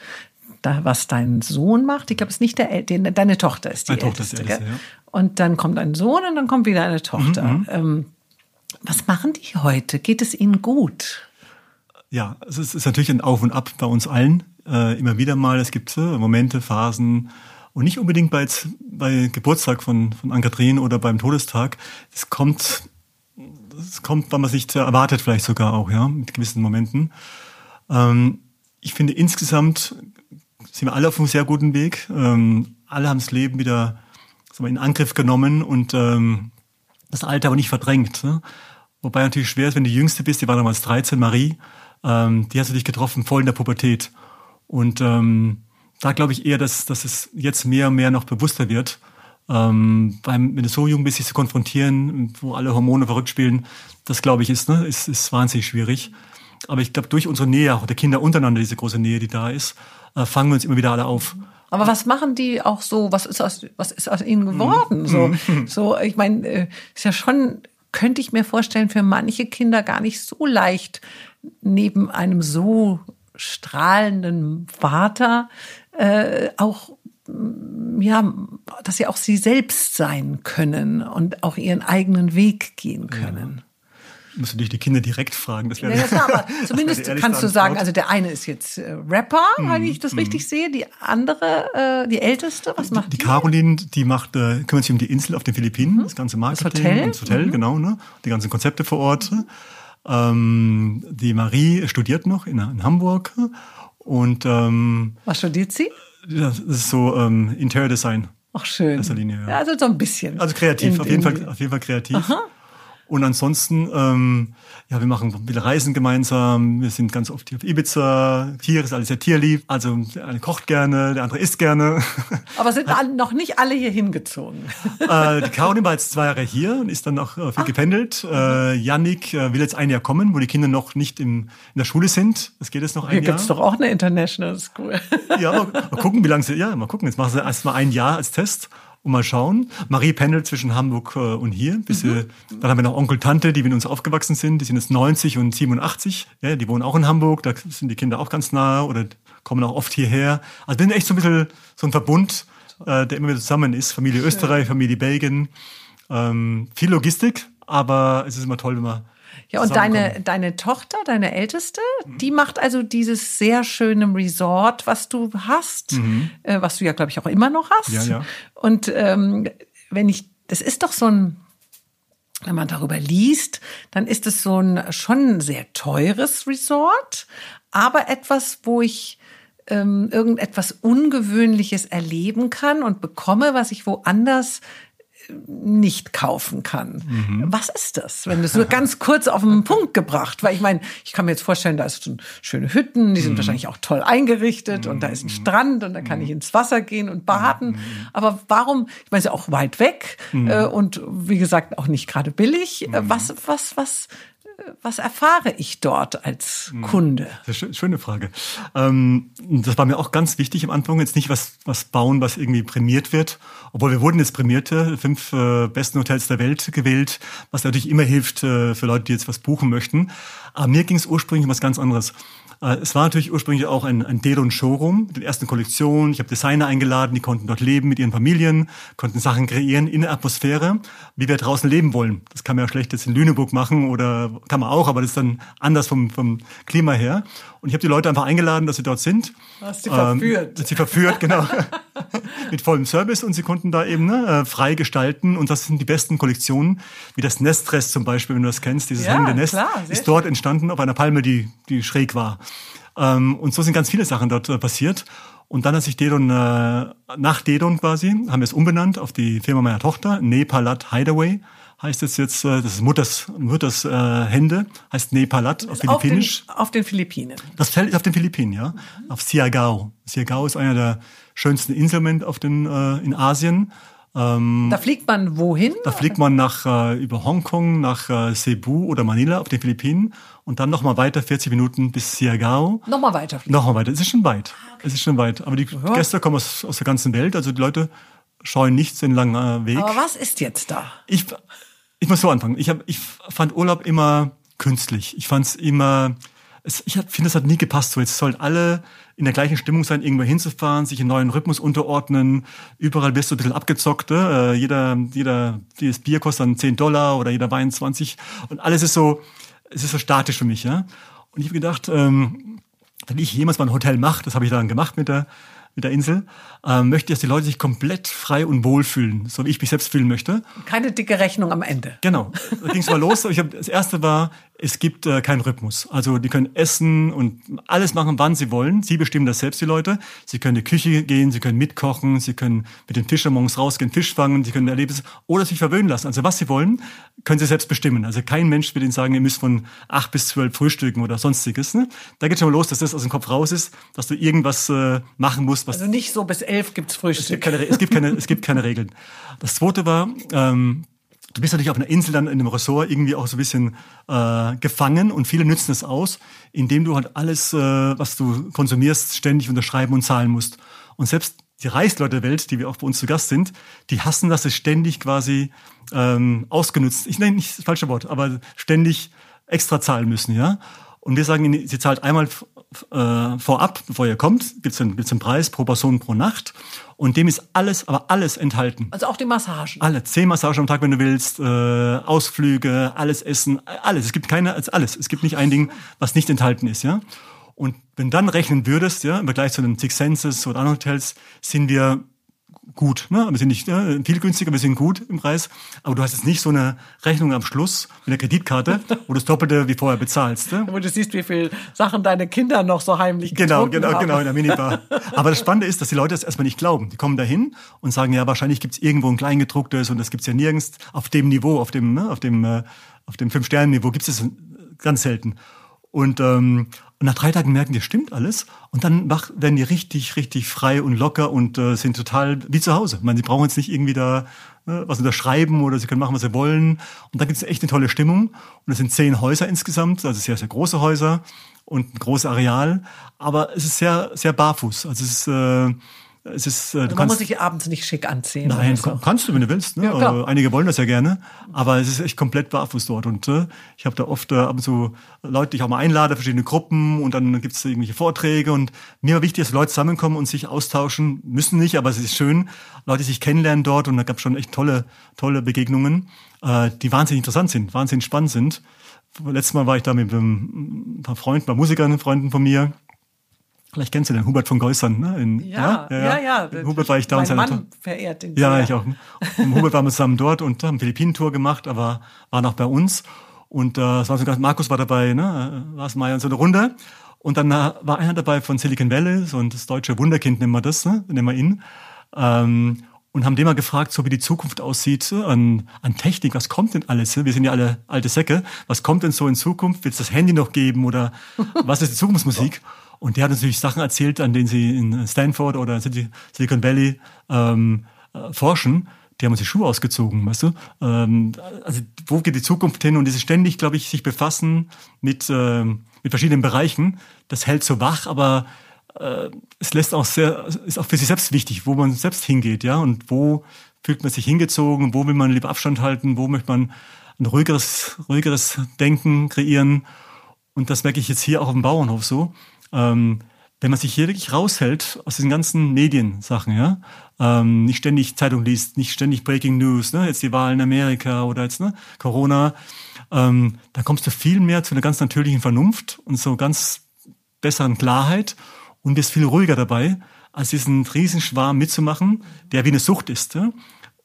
da, was dein Sohn macht. Ich glaube, es ist nicht der, den, deine Tochter ist die Meine Tochter ist älteste, ja. Und dann kommt ein Sohn und dann kommt wieder eine Tochter. Mhm. Ähm, was machen die heute? Geht es ihnen gut? Ja, es ist natürlich ein Auf und Ab bei uns allen. Äh, immer wieder mal. Es gibt äh, Momente, Phasen, und nicht unbedingt bei, bei Geburtstag von, von Ann-Kathrin oder beim Todestag. Es kommt, es kommt, wann man sich erwartet, vielleicht sogar auch, ja, mit gewissen Momenten. Ähm, ich finde insgesamt sind wir alle auf einem sehr guten Weg. Ähm, alle haben das Leben wieder wir, in Angriff genommen und ähm, das Alter aber nicht verdrängt. Ne? Wobei natürlich schwer ist, wenn du die Jüngste bist, die war damals 13, Marie, ähm, die hast du dich getroffen, voll in der Pubertät. Und ähm, da glaube ich eher, dass, dass es jetzt mehr und mehr noch bewusster wird. Ähm, wenn du so jung bist, sich zu konfrontieren, wo alle Hormone verrückt spielen, das glaube ich ist, ne, ist, ist wahnsinnig schwierig. Aber ich glaube, durch unsere Nähe, auch der Kinder untereinander, diese große Nähe, die da ist, äh, fangen wir uns immer wieder alle auf. Aber was machen die auch so? Was ist aus, was ist aus ihnen geworden? So, mhm. so, ich meine, äh, ist ja schon, könnte ich mir vorstellen, für manche Kinder gar nicht so leicht, neben einem so strahlenden Vater äh, auch ja, dass sie auch sie selbst sein können und auch ihren eigenen Weg gehen können. Ja. Musst du dich die Kinder direkt fragen. Das wäre ja, ja, aber zumindest kannst du sagen, also der eine ist jetzt äh, Rapper, mm, wenn ich das mm. richtig sehe. Die andere, äh, die älteste, was macht die? Die Caroline, die macht, äh, kümmert sich um die Insel auf den Philippinen, mhm. das ganze Marketing, das Hotel, das Hotel mhm. genau, ne? die ganzen Konzepte vor Ort. Ähm, die Marie studiert noch in, in Hamburg und ähm, was studiert sie? Das ist so ähm, Interior Design. Ach schön. Linie, ja. ja. also so ein bisschen. Also kreativ, in, auf jeden Fall, auf jeden Fall kreativ. Aha. Und ansonsten, ähm, ja, wir machen viele Reisen gemeinsam. Wir sind ganz oft hier auf Ibiza. Tier ist alles sehr tierlieb. Also der eine kocht gerne, der andere isst gerne. Aber sind noch nicht alle hier hingezogen? Äh, die Caroline war jetzt zwei Jahre hier und ist dann noch äh, viel Ach. gependelt. Äh, Yannick äh, will jetzt ein Jahr kommen, wo die Kinder noch nicht im, in der Schule sind. Das geht jetzt noch ein hier Jahr. Hier gibt's doch auch eine International School. ja, mal, mal gucken, wie lange sie, ja, mal gucken. Jetzt machen sie erst mal ein Jahr als Test und mal schauen. Marie pendelt zwischen Hamburg äh, und hier. Bis mhm. dann haben wir noch Onkel, Tante, die mit uns aufgewachsen sind. Die sind jetzt 90 und 87. Ja, die wohnen auch in Hamburg. Da sind die Kinder auch ganz nah oder kommen auch oft hierher. Also wir sind echt so ein bisschen so ein Verbund, äh, der immer wieder zusammen ist. Familie Österreich, Familie Belgien. Ähm, viel Logistik, aber es ist immer toll, wenn man ja, und deine, deine Tochter, deine Älteste, mhm. die macht also dieses sehr schöne Resort, was du hast, mhm. äh, was du ja, glaube ich, auch immer noch hast. Ja, ja. Und ähm, wenn ich, das ist doch so ein, wenn man darüber liest, dann ist es so ein schon sehr teures Resort, aber etwas, wo ich ähm, irgendetwas Ungewöhnliches erleben kann und bekomme, was ich woanders nicht kaufen kann. Mhm. Was ist das? Wenn du so ganz kurz auf den Punkt gebracht, weil ich meine, ich kann mir jetzt vorstellen, da ist so schöne Hütten, die sind mhm. wahrscheinlich auch toll eingerichtet mhm. und da ist ein mhm. Strand und da kann ich mhm. ins Wasser gehen und baden. Mhm. Aber warum? Ich meine, es ist ja auch weit weg äh, und wie gesagt auch nicht gerade billig. Was, was, was was erfahre ich dort als hm. Kunde? Schöne Frage. Ähm, das war mir auch ganz wichtig am Anfang, jetzt nicht was, was bauen, was irgendwie prämiert wird. Obwohl wir wurden jetzt prämierte, fünf äh, besten Hotels der Welt gewählt, was natürlich immer hilft äh, für Leute, die jetzt was buchen möchten. Aber mir ging es ursprünglich um was ganz anderes. Äh, es war natürlich ursprünglich auch ein, ein Dedon Showroom mit den ersten Kollektionen. Ich habe Designer eingeladen, die konnten dort leben mit ihren Familien, konnten Sachen kreieren in der Atmosphäre, wie wir draußen leben wollen. Das kann man ja schlecht jetzt in Lüneburg machen oder kann man auch, aber das ist dann anders vom, vom Klima her. Und ich habe die Leute einfach eingeladen, dass sie dort sind. Hast sie ähm, verführt. Sie verführt, genau. mit vollem Service und sie konnten da eben ne, äh, frei gestalten. Und das sind die besten Kollektionen, wie das Nestdress zum Beispiel, wenn du das kennst, dieses ja, hängende Nest, klar, ist dort entstanden auf einer Palme, die, die schräg war. Ähm, und so sind ganz viele Sachen dort äh, passiert. Und dann hat sich Dedon, äh, nach Dedon quasi, haben wir es umbenannt auf die Firma meiner Tochter, Nepalat Hideaway heißt es jetzt, äh, das ist Mutters, Mutters äh, Hände, heißt Nepalat auf Philippinisch. Auf den, auf den Philippinen. Das Feld ist auf den Philippinen, ja. Mhm. Auf Siagao. Siagao ist einer der schönsten Inseln auf den, äh, in Asien. Ähm, da fliegt man wohin? Da fliegt man nach äh, über Hongkong, nach äh, Cebu oder Manila auf den Philippinen und dann nochmal weiter 40 Minuten bis Siagao. Nochmal weiter fliegen. Nochmal weiter. Es ist schon weit. Ah, okay. Es ist schon weit. Aber die ja. Gäste kommen aus, aus der ganzen Welt. Also die Leute scheuen nichts den langen äh, Weg. Aber was ist jetzt da? Ich, ich muss so anfangen. Ich, hab, ich fand Urlaub immer künstlich. Ich fand es immer, ich finde, es hat nie gepasst. So, jetzt sollen alle in der gleichen Stimmung sein, irgendwo hinzufahren, sich einen neuen Rhythmus unterordnen. Überall wirst du ein bisschen abgezockt. Äh, jeder, jeder, jedes Bier kostet dann 10 Dollar oder jeder Wein 20. Und alles ist so, es ist so statisch für mich. Ja? Und ich habe gedacht, ähm, wenn ich jemals mal ein Hotel mache, das habe ich dann gemacht mit der mit der Insel, ähm, möchte ich, dass die Leute sich komplett frei und wohl fühlen, so wie ich mich selbst fühlen möchte. Keine dicke Rechnung am Ende. Genau. Da ging es mal los. Ich hab, das erste war, es gibt äh, keinen Rhythmus. Also die können essen und alles machen, wann sie wollen. Sie bestimmen das selbst, die Leute. Sie können in die Küche gehen, sie können mitkochen, sie können mit den Fischern morgens rausgehen, Fisch fangen, sie können Erlebnisse oder sich verwöhnen lassen. Also was sie wollen, können sie selbst bestimmen. Also kein Mensch wird ihnen sagen, ihr müsst von acht bis zwölf frühstücken oder sonstiges. Ne? Da geht schon mal los, dass das aus dem Kopf raus ist, dass du irgendwas äh, machen musst. Was also nicht so bis elf gibt's Frühstück. Es gibt keine, es gibt keine, es gibt keine Regeln. Das zweite war, ähm, du bist natürlich auf einer Insel dann in einem Ressort irgendwie auch so ein bisschen äh, gefangen und viele nützen es aus, indem du halt alles, äh, was du konsumierst, ständig unterschreiben und zahlen musst. Und selbst die Reichsleute der Welt, die wir auch bei uns zu Gast sind, die hassen, dass sie ständig quasi ähm, ausgenutzt, ich nenne nicht das falsche Wort, aber ständig extra zahlen müssen, ja. Und wir sagen, ihnen, sie zahlt einmal äh, vorab, bevor ihr kommt, gibt's einen, gibt's einen Preis pro Person pro Nacht. Und dem ist alles, aber alles enthalten. Also auch die Massagen. Alle. Zehn Massagen am Tag, wenn du willst, äh, Ausflüge, alles Essen, alles. Es gibt keine, alles. Es gibt nicht ein Ding, was nicht enthalten ist, ja. Und wenn dann rechnen würdest, ja, im Vergleich zu den Six Senses oder anderen Hotels, sind wir gut. Ne? Wir sind nicht ne? viel günstiger, wir sind gut im Preis. Aber du hast jetzt nicht so eine Rechnung am Schluss mit einer Kreditkarte, wo du das Doppelte wie vorher bezahlst. Ne? Wo du siehst, wie viel Sachen deine Kinder noch so heimlich Genau, genau, haben. genau, in der Minibar. Aber das Spannende ist, dass die Leute das erstmal nicht glauben. Die kommen dahin und sagen, ja, wahrscheinlich gibt's irgendwo ein Kleingedrucktes und das gibt's ja nirgends auf dem Niveau, auf dem, ne, auf dem, äh, auf dem Fünf-Sterne-Niveau gibt's es ganz selten. Und, ähm, und nach drei Tagen merken die, stimmt alles. Und dann werden die richtig, richtig frei und locker und äh, sind total wie zu Hause. Ich meine, sie brauchen jetzt nicht irgendwie da äh, was unterschreiben oder sie können machen, was sie wollen. Und da gibt es echt eine tolle Stimmung. Und es sind zehn Häuser insgesamt, also sehr, sehr große Häuser und ein großes Areal. Aber es ist sehr, sehr barfuß. Also es ist äh, es ist, äh, also man muss sich abends nicht schick anziehen. Nein, so. kannst du, wenn du willst. Ne? Ja, äh, Einige wollen das ja gerne, aber es ist echt komplett barfuß dort. Und äh, ich habe da oft äh, ab und zu Leute, die ich auch mal einlade, verschiedene Gruppen und dann gibt es irgendwelche Vorträge. Und mir war wichtig, dass Leute zusammenkommen und sich austauschen. Müssen nicht, aber es ist schön. Leute sich kennenlernen dort und da gab es schon echt tolle, tolle Begegnungen, äh, die wahnsinnig interessant sind, wahnsinnig spannend sind. Letztes Mal war ich da mit ein paar Freunden, ein paar Musikern, Freunden von mir Vielleicht kennst du den Hubert von Geusern, ne? In, ja, ja, ja. ja, ja. Hubert war ich da. Mein und Mann verehrt den. Ja, ich auch. Und Hubert waren wir zusammen dort und haben Philippinen-Tour gemacht, aber war noch bei uns. Und äh, es war sogar, Markus war dabei, ne? Lars Meyer und so eine Runde. Und dann äh, war einer dabei von Silicon Valley, so ein das deutsche Wunderkind nennen wir das, ne? nennen wir ihn. Ähm, und haben den mal gefragt, so wie die Zukunft aussieht an, an Technik, was kommt denn alles? Wir sind ja alle alte Säcke. Was kommt denn so in Zukunft? Wird es das Handy noch geben oder was ist die Zukunftsmusik? Und der hat natürlich Sachen erzählt, an denen sie in Stanford oder Silicon Valley ähm, äh, forschen. Die haben uns die Schuhe ausgezogen, weißt du? Ähm, also wo geht die Zukunft hin? Und diese ständig, glaube ich, sich befassen mit, äh, mit verschiedenen Bereichen, das hält so wach, aber äh, es lässt auch sehr, ist auch für sich selbst wichtig, wo man selbst hingeht, ja, und wo fühlt man sich hingezogen, wo will man lieber Abstand halten, wo möchte man ein ruhigeres, ruhigeres Denken kreieren. Und das merke ich jetzt hier auch auf dem Bauernhof so ähm, wenn man sich hier wirklich raushält aus diesen ganzen Mediensachen, ja, ähm, nicht ständig Zeitung liest, nicht ständig Breaking News, ne, jetzt die Wahl in Amerika oder jetzt ne, Corona, ähm, da kommst du viel mehr zu einer ganz natürlichen Vernunft und so ganz besseren Klarheit und bist viel ruhiger dabei, als diesen Riesenschwarm mitzumachen, der wie eine Sucht ist. Ja?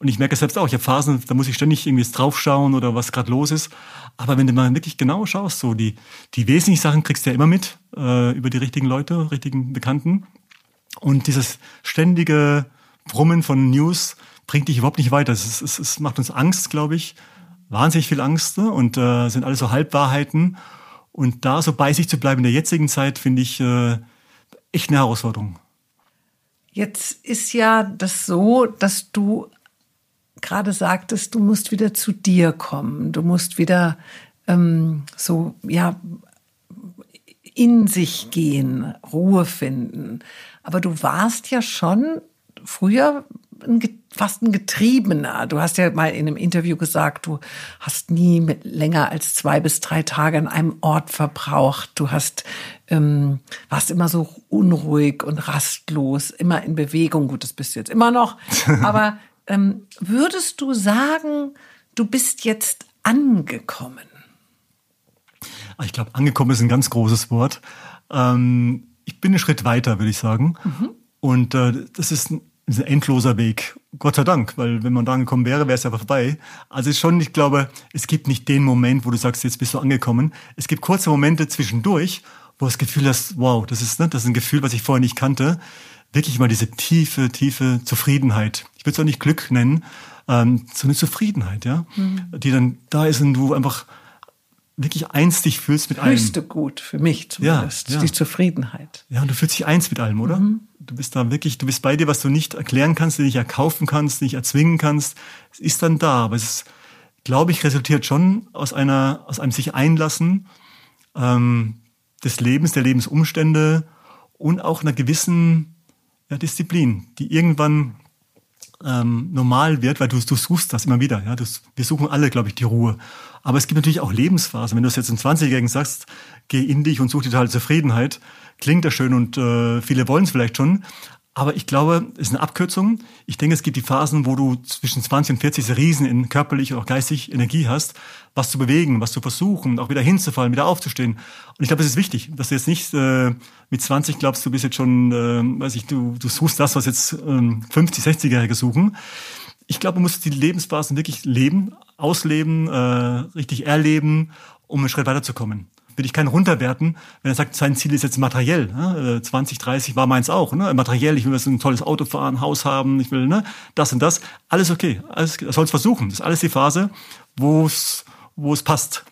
Und ich merke es selbst auch, ich habe Phasen, da muss ich ständig irgendwie draufschauen oder was gerade los ist. Aber wenn du mal wirklich genau schaust, so die, die wesentlichen Sachen kriegst du ja immer mit äh, über die richtigen Leute, richtigen Bekannten. Und dieses ständige Brummen von News bringt dich überhaupt nicht weiter. Es, es, es macht uns Angst, glaube ich. wahnsinnig viel Angst ne? und äh, sind alles so Halbwahrheiten. Und da so bei sich zu bleiben in der jetzigen Zeit, finde ich äh, echt eine Herausforderung. Jetzt ist ja das so, dass du gerade sagtest, du musst wieder zu dir kommen. Du musst wieder ähm, so, ja, in sich gehen, Ruhe finden. Aber du warst ja schon früher ein, fast ein Getriebener. Du hast ja mal in einem Interview gesagt, du hast nie mit länger als zwei bis drei Tage an einem Ort verbraucht. Du hast ähm, warst immer so unruhig und rastlos, immer in Bewegung. Gut, das bist du jetzt immer noch. Aber würdest du sagen, du bist jetzt angekommen? Ich glaube, angekommen ist ein ganz großes Wort. Ähm, ich bin einen Schritt weiter, würde ich sagen. Mhm. Und äh, das ist ein ist ein endloser Weg. Gott sei Dank, weil wenn man da angekommen wäre, wäre es ja vorbei. Also ist schon, ich glaube, es gibt nicht den Moment, wo du sagst, jetzt bist du angekommen. Es gibt kurze Momente zwischendurch, wo du das Gefühl hast, wow, das ist, ne, das ist ein Gefühl, was ich vorher nicht kannte. Wirklich mal diese tiefe, tiefe Zufriedenheit. Ich würde es auch nicht Glück nennen, ähm, so eine Zufriedenheit, ja, mhm. die dann da ist und du einfach wirklich eins dich fühlst mit allem. Höchste Gut für mich zumindest, ja, ja. die Zufriedenheit. Ja, und du fühlst dich eins mit allem, oder? Mhm. Du bist da wirklich, du bist bei dir, was du nicht erklären kannst, nicht erkaufen kannst, nicht erzwingen kannst. Es ist dann da, aber es ist, glaube ich, resultiert schon aus einer, aus einem sich einlassen ähm, des Lebens, der Lebensumstände und auch einer gewissen ja, Disziplin, die irgendwann ähm, normal wird, weil du, du suchst das immer wieder. Ja? Du, wir suchen alle, glaube ich, die Ruhe. Aber es gibt natürlich auch Lebensphasen. Wenn du es jetzt in 20-Jährigen sagst, geh in dich und such dir totale Zufriedenheit, klingt das schön und äh, viele wollen es vielleicht schon. Aber ich glaube, es ist eine Abkürzung. Ich denke, es gibt die Phasen, wo du zwischen 20 und 40 Riesen in körperlich und auch geistig Energie hast, was zu bewegen, was zu versuchen, auch wieder hinzufallen, wieder aufzustehen. Und ich glaube, es ist wichtig, dass du jetzt nicht äh, mit 20 glaubst, du bist jetzt schon, äh, weiß ich, du, du suchst das, was jetzt ähm, 50, 60-Jährige suchen. Ich glaube, man muss die Lebensphasen wirklich leben, ausleben, äh, richtig erleben, um einen Schritt weiterzukommen will ich keinen runterwerten, wenn er sagt, sein Ziel ist jetzt materiell. Ne? 20, 30 war meins auch. Ne? Materiell, ich will ein tolles Auto fahren, Haus haben, ich will ne? das und das. Alles okay, alles, er soll es versuchen. Das ist alles die Phase, wo es wo es passt.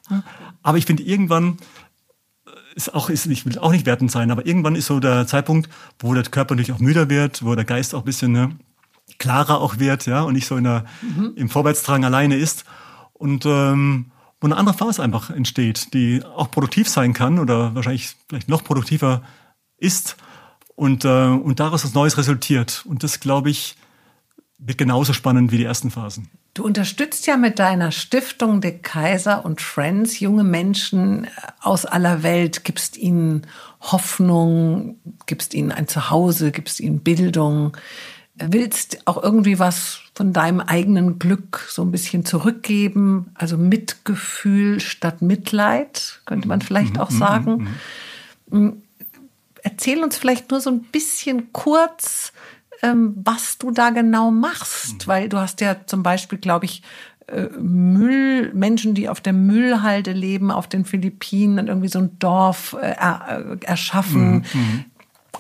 Aber ich finde irgendwann ist auch ist ich will auch nicht wertend sein, aber irgendwann ist so der Zeitpunkt, wo der Körper natürlich auch müder wird, wo der Geist auch ein bisschen ne, klarer auch wird, ja, und nicht so in der, mhm. im Vorwärtsdrang alleine ist. Und ähm, eine andere Phase einfach entsteht, die auch produktiv sein kann oder wahrscheinlich vielleicht noch produktiver ist und, äh, und daraus was Neues resultiert. Und das, glaube ich, wird genauso spannend wie die ersten Phasen. Du unterstützt ja mit deiner Stiftung De Kaiser und Friends junge Menschen aus aller Welt, gibst ihnen Hoffnung, gibst ihnen ein Zuhause, gibst ihnen Bildung willst auch irgendwie was von deinem eigenen Glück so ein bisschen zurückgeben, also Mitgefühl statt Mitleid, könnte man vielleicht mhm, auch mhm, sagen. Mhm, Erzähl uns vielleicht nur so ein bisschen kurz, ähm, was du da genau machst, weil du hast ja zum Beispiel, glaube ich, äh, Müll, Menschen, die auf der Müllhalde leben, auf den Philippinen, irgendwie so ein Dorf äh, erschaffen. Mhm,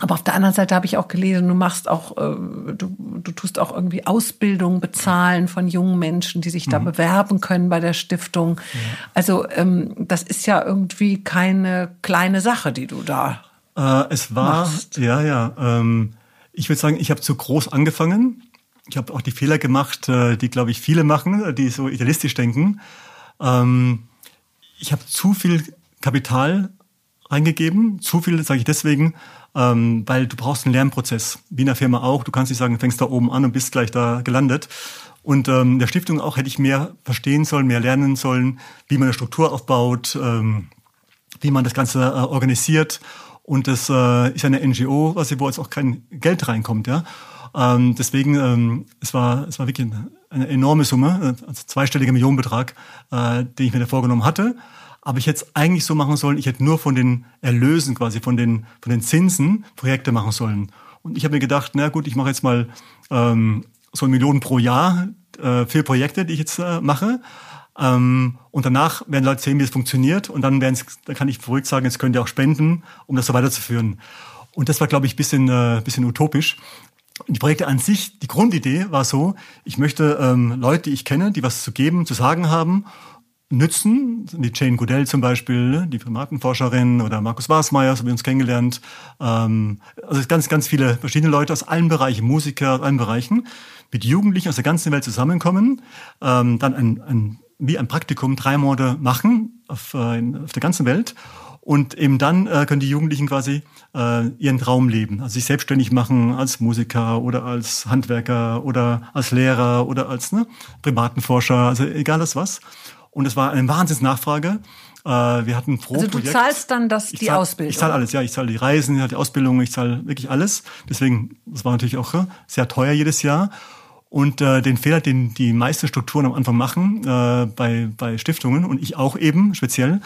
aber auf der anderen Seite habe ich auch gelesen, du machst auch, äh, du, du tust auch irgendwie Ausbildung bezahlen von jungen Menschen, die sich da mhm. bewerben können bei der Stiftung. Ja. Also ähm, das ist ja irgendwie keine kleine Sache, die du da. Äh, es war, machst. ja, ja. Ähm, ich würde sagen, ich habe zu groß angefangen. Ich habe auch die Fehler gemacht, äh, die, glaube ich, viele machen, die so idealistisch denken. Ähm, ich habe zu viel Kapital eingegeben. Zu viel sage ich deswegen, ähm, weil du brauchst einen Lernprozess, wie in der Firma auch. Du kannst nicht sagen, du fängst da oben an und bist gleich da gelandet. Und ähm, der Stiftung auch hätte ich mehr verstehen sollen, mehr lernen sollen, wie man eine Struktur aufbaut, ähm, wie man das Ganze äh, organisiert. Und das äh, ist eine NGO, was wo jetzt auch kein Geld reinkommt, ja. Ähm, deswegen, ähm, es war, es war wirklich eine enorme Summe, äh, also zweistelliger Millionenbetrag, äh, den ich mir da vorgenommen hatte. Aber ich hätte es eigentlich so machen sollen, ich hätte nur von den Erlösen quasi, von den, von den Zinsen Projekte machen sollen. Und ich habe mir gedacht, na gut, ich mache jetzt mal ähm, so eine Million pro Jahr äh, für Projekte, die ich jetzt äh, mache. Ähm, und danach werden Leute sehen, wie es funktioniert. Und dann, werden dann kann ich verrückt sagen, jetzt könnt ihr auch spenden, um das so weiterzuführen. Und das war, glaube ich, bisschen, äh, bisschen utopisch. die Projekte an sich, die Grundidee war so, ich möchte ähm, Leute, die ich kenne, die was zu geben, zu sagen haben, nützen. Die Jane Goodell zum Beispiel, ne, die Primatenforscherin oder Markus Wasmeier, so haben wir uns kennengelernt. Ähm, also ganz, ganz viele verschiedene Leute aus allen Bereichen, Musiker aus allen Bereichen, mit Jugendlichen aus der ganzen Welt zusammenkommen, ähm, dann ein, ein, wie ein Praktikum drei Monate machen auf, äh, auf der ganzen Welt und eben dann äh, können die Jugendlichen quasi äh, ihren Traum leben, also sich selbstständig machen als Musiker oder als Handwerker oder als Lehrer oder als ne, Primatenforscher, also egal was. Und es war eine Wahnsinnsnachfrage. Äh, wir hatten pro Also du Projekt, zahlst dann das, die zahl, Ausbildung? Ich zahle alles, ja. Ich zahle die Reisen, ich zahle die Ausbildung, ich zahle wirklich alles. Deswegen, das war natürlich auch äh, sehr teuer jedes Jahr. Und äh, den Fehler, den die meisten Strukturen am Anfang machen, äh, bei, bei Stiftungen und ich auch eben speziell,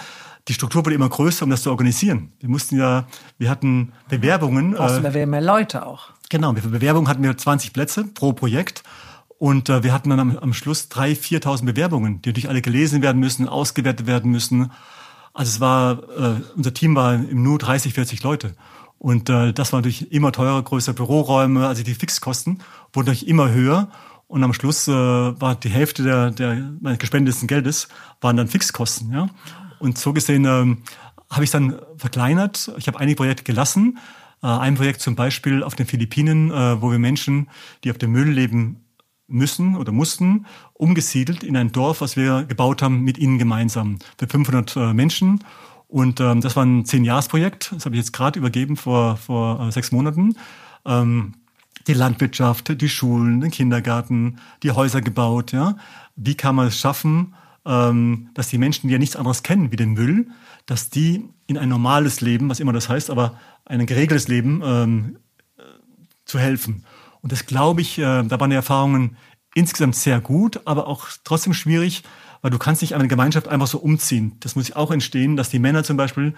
die Struktur wurde immer größer, um das zu organisieren. Wir mussten ja, wir hatten Bewerbungen. Brauchst äh, du mehr Leute auch. Genau, für Bewerbungen hatten wir 20 Plätze pro Projekt. Und äh, wir hatten dann am, am Schluss 3.000, 4.000 Bewerbungen, die natürlich alle gelesen werden müssen, ausgewertet werden müssen. Also es war, äh, unser Team war im Nu 30, 40 Leute. Und äh, das war natürlich immer teurer, größere Büroräume, also die Fixkosten wurden natürlich immer höher. Und am Schluss äh, war die Hälfte der, der meines gespendeten Geldes waren dann Fixkosten. Ja? Und so gesehen äh, habe ich dann verkleinert. Ich habe einige Projekte gelassen. Äh, ein Projekt zum Beispiel auf den Philippinen, äh, wo wir Menschen, die auf dem Müll leben, müssen oder mussten, umgesiedelt in ein Dorf, was wir gebaut haben mit ihnen gemeinsam für 500 äh, Menschen. Und ähm, das war ein Zehn-Jahres-Projekt. Das habe ich jetzt gerade übergeben vor, vor äh, sechs Monaten. Ähm, die Landwirtschaft, die Schulen, den Kindergarten, die Häuser gebaut. Ja, wie kann man es schaffen, ähm, dass die Menschen, die ja nichts anderes kennen wie den Müll, dass die in ein normales Leben, was immer das heißt, aber ein geregeltes Leben ähm, äh, zu helfen. Und das glaube ich, äh, da waren die Erfahrungen insgesamt sehr gut, aber auch trotzdem schwierig, weil du kannst nicht eine Gemeinschaft einfach so umziehen. Das muss auch entstehen, dass die Männer zum Beispiel,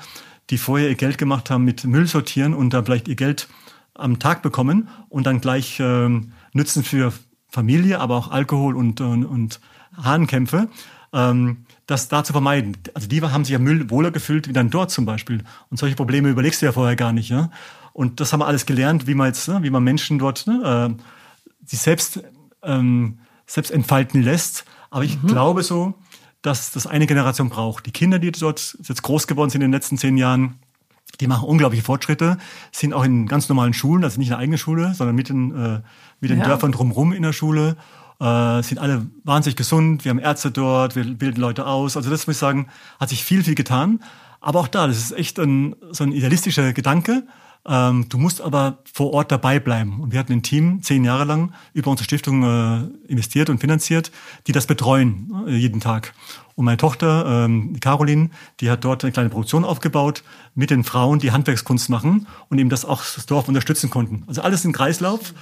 die vorher ihr Geld gemacht haben mit Müll sortieren und da vielleicht ihr Geld am Tag bekommen und dann gleich äh, nützen für Familie, aber auch Alkohol und, und, und Hahnkämpfe, ähm, das da zu vermeiden. Also die haben sich ja Müll wohler gefühlt wie dann dort zum Beispiel. Und solche Probleme überlegst du ja vorher gar nicht. Ja? Und das haben wir alles gelernt, wie man jetzt, ne, wie man Menschen dort ne, äh, sich selbst, ähm, selbst entfalten lässt. Aber ich mhm. glaube so, dass das eine Generation braucht. Die Kinder, die dort jetzt groß geworden sind in den letzten zehn Jahren, die machen unglaubliche Fortschritte, sind auch in ganz normalen Schulen, also nicht in der eigenen Schule, sondern mit den, äh, mit den ja. Dörfern drumherum in der Schule, äh, sind alle wahnsinnig gesund, wir haben Ärzte dort, wir bilden Leute aus. Also das muss ich sagen, hat sich viel, viel getan. Aber auch da, das ist echt ein, so ein idealistischer Gedanke. Ähm, du musst aber vor Ort dabei bleiben. Und wir hatten ein Team zehn Jahre lang über unsere Stiftung äh, investiert und finanziert, die das betreuen äh, jeden Tag. Und meine Tochter, ähm, Caroline, die hat dort eine kleine Produktion aufgebaut mit den Frauen, die Handwerkskunst machen und eben das auch das Dorf unterstützen konnten. Also alles im Kreislauf.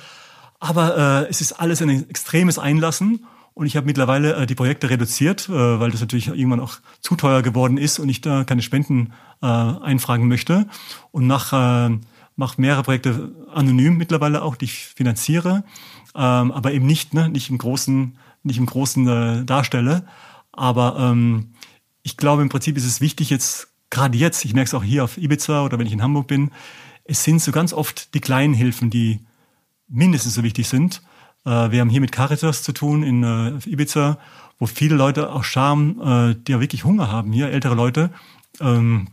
Aber äh, es ist alles ein extremes Einlassen. Und ich habe mittlerweile äh, die Projekte reduziert, äh, weil das natürlich irgendwann auch zu teuer geworden ist und ich da keine Spenden äh, einfragen möchte. Und mache äh, mach mehrere Projekte anonym mittlerweile auch, die ich finanziere, ähm, aber eben nicht, ne, nicht im großen, nicht im großen äh, darstelle. Aber ähm, ich glaube, im Prinzip ist es wichtig jetzt, gerade jetzt, ich merke es auch hier auf Ibiza oder wenn ich in Hamburg bin, es sind so ganz oft die kleinen Hilfen, die mindestens so wichtig sind. Äh, wir haben hier mit Caritas zu tun in äh, Ibiza, wo viele Leute auch Scham, äh, die ja wirklich Hunger haben, hier ältere Leute, ähm,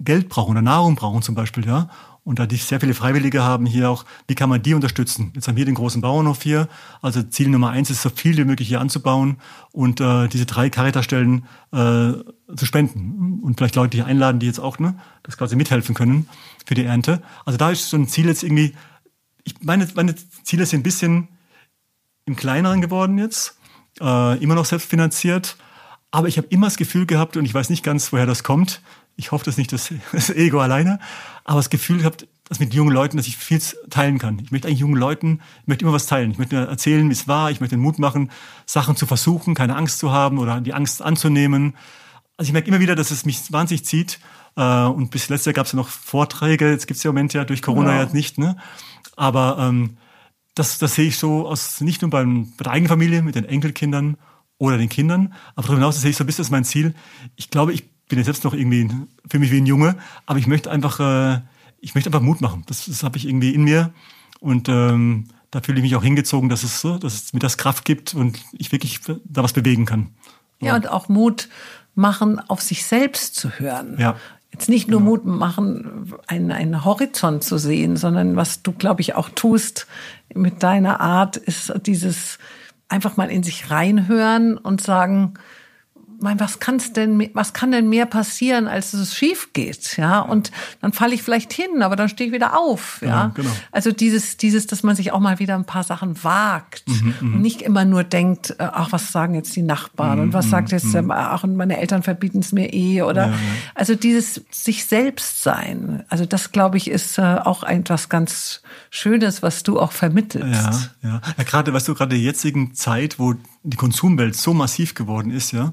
Geld brauchen oder Nahrung brauchen zum Beispiel, ja. Und da die sehr viele Freiwillige haben hier auch, wie kann man die unterstützen? Jetzt haben wir den großen Bauernhof hier. Also Ziel Nummer eins ist, so viel wie möglich hier anzubauen und äh, diese drei Caritas-Stellen äh, zu spenden. Und vielleicht Leute hier einladen, die jetzt auch ne, das quasi mithelfen können für die Ernte. Also da ist so ein Ziel jetzt irgendwie, ich meine, meine Ziele sind ein bisschen im Kleineren geworden jetzt, äh, immer noch selbstfinanziert, aber ich habe immer das Gefühl gehabt, und ich weiß nicht ganz, woher das kommt, ich hoffe, das ist nicht das, das Ego alleine, aber das Gefühl gehabt, dass mit jungen Leuten, dass ich viel teilen kann. Ich möchte eigentlich jungen Leuten, ich möchte immer was teilen. Ich möchte erzählen, wie es war. Ich möchte den Mut machen, Sachen zu versuchen, keine Angst zu haben oder die Angst anzunehmen. Also ich merke immer wieder, dass es mich wahnsinnig zieht. Äh, und bis letztes Jahr gab es ja noch Vorträge. Jetzt gibt es ja im Moment ja durch Corona ja. jetzt nicht. Ne? Aber ähm, das, das sehe ich so aus, nicht nur beim, bei der eigenen Familie, mit den Enkelkindern oder den Kindern, aber darüber hinaus sehe ich so ein bisschen das mein Ziel. Ich glaube, ich bin jetzt selbst noch irgendwie für mich wie ein Junge, aber ich möchte einfach, äh, ich möchte einfach Mut machen. Das, das habe ich irgendwie in mir. Und ähm, da fühle ich mich auch hingezogen, dass es so, dass es mir das Kraft gibt und ich wirklich da was bewegen kann. Ja, und auch Mut machen, auf sich selbst zu hören. Ja. Jetzt nicht nur Mut machen, einen, einen Horizont zu sehen, sondern was du, glaube ich, auch tust mit deiner Art, ist dieses einfach mal in sich reinhören und sagen, mein, was kann's denn, was kann denn mehr passieren, als dass es schief geht, ja? Und dann falle ich vielleicht hin, aber dann stehe ich wieder auf, ja? Ja, genau. Also dieses, dieses, dass man sich auch mal wieder ein paar Sachen wagt Mhm, und nicht immer nur denkt, äh, ach, was sagen jetzt die Nachbarn und Mhm, was sagt jetzt, ähm, ach, und meine Eltern verbieten es mir eh oder, Ja, ja. also dieses sich selbst sein, also das glaube ich ist äh, auch etwas ganz Schönes, was du auch vermittelst. Ja, ja. ja gerade, weißt du, gerade in der jetzigen Zeit, wo die Konsumwelt so massiv geworden ist, ja,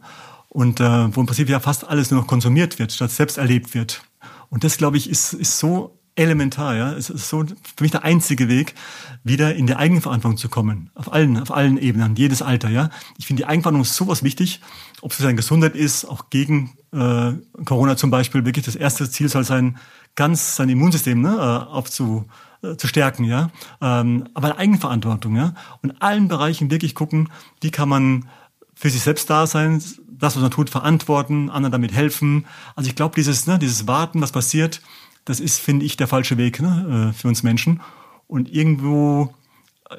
und äh, wo im Prinzip ja fast alles nur noch konsumiert wird, statt selbst erlebt wird. Und das, glaube ich, ist, ist so elementar, ja. Es ist so für mich der einzige Weg, wieder in die Eigenverantwortung zu kommen. Auf allen, auf allen Ebenen, jedes Alter, ja. Ich finde die Eigenverantwortung ist sowas wichtig, ob es für seine Gesundheit ist, auch gegen äh, Corona zum Beispiel. Wirklich das erste Ziel soll sein, ganz sein Immunsystem ne, äh, aufzu, äh, zu stärken, ja. Ähm, aber Eigenverantwortung, ja. Und allen Bereichen wirklich gucken, wie kann man für sich selbst da sein, das, was man tut, verantworten, anderen damit helfen. Also ich glaube, dieses, ne, dieses Warten, was passiert, das ist, finde ich, der falsche Weg ne, äh, für uns Menschen. Und irgendwo äh,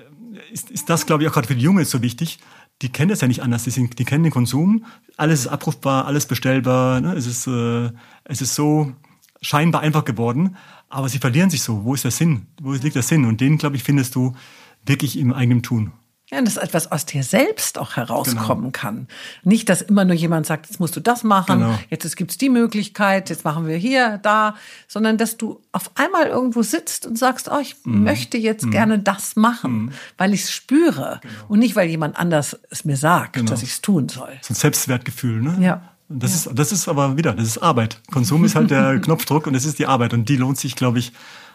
ist, ist das, glaube ich, auch gerade für die Jungen so wichtig. Die kennen das ja nicht anders. Die, sind, die kennen den Konsum. Alles ist abrufbar, alles bestellbar. Ne? Es, ist, äh, es ist so scheinbar einfach geworden. Aber sie verlieren sich so. Wo ist der Sinn? Wo liegt der Sinn? Und den, glaube ich, findest du wirklich im eigenen Tun. Ja, dass etwas aus dir selbst auch herauskommen Genau. kann. Nicht, dass immer nur jemand sagt, jetzt musst du das machen, Genau. jetzt gibt's die Möglichkeit, jetzt machen wir hier, da, sondern dass du auf einmal irgendwo sitzt und sagst, oh, ich Mhm. möchte jetzt gerne das machen, weil ich es spüre und nicht, weil jemand anders es mir sagt, Genau. dass ich es tun soll. so ein Selbstwertgefühl. Ne? Ja. Das, ist, das ist aber wieder, das ist Arbeit. Konsum ist halt der Knopfdruck und das ist die Arbeit. Und die lohnt sich, glaube ich,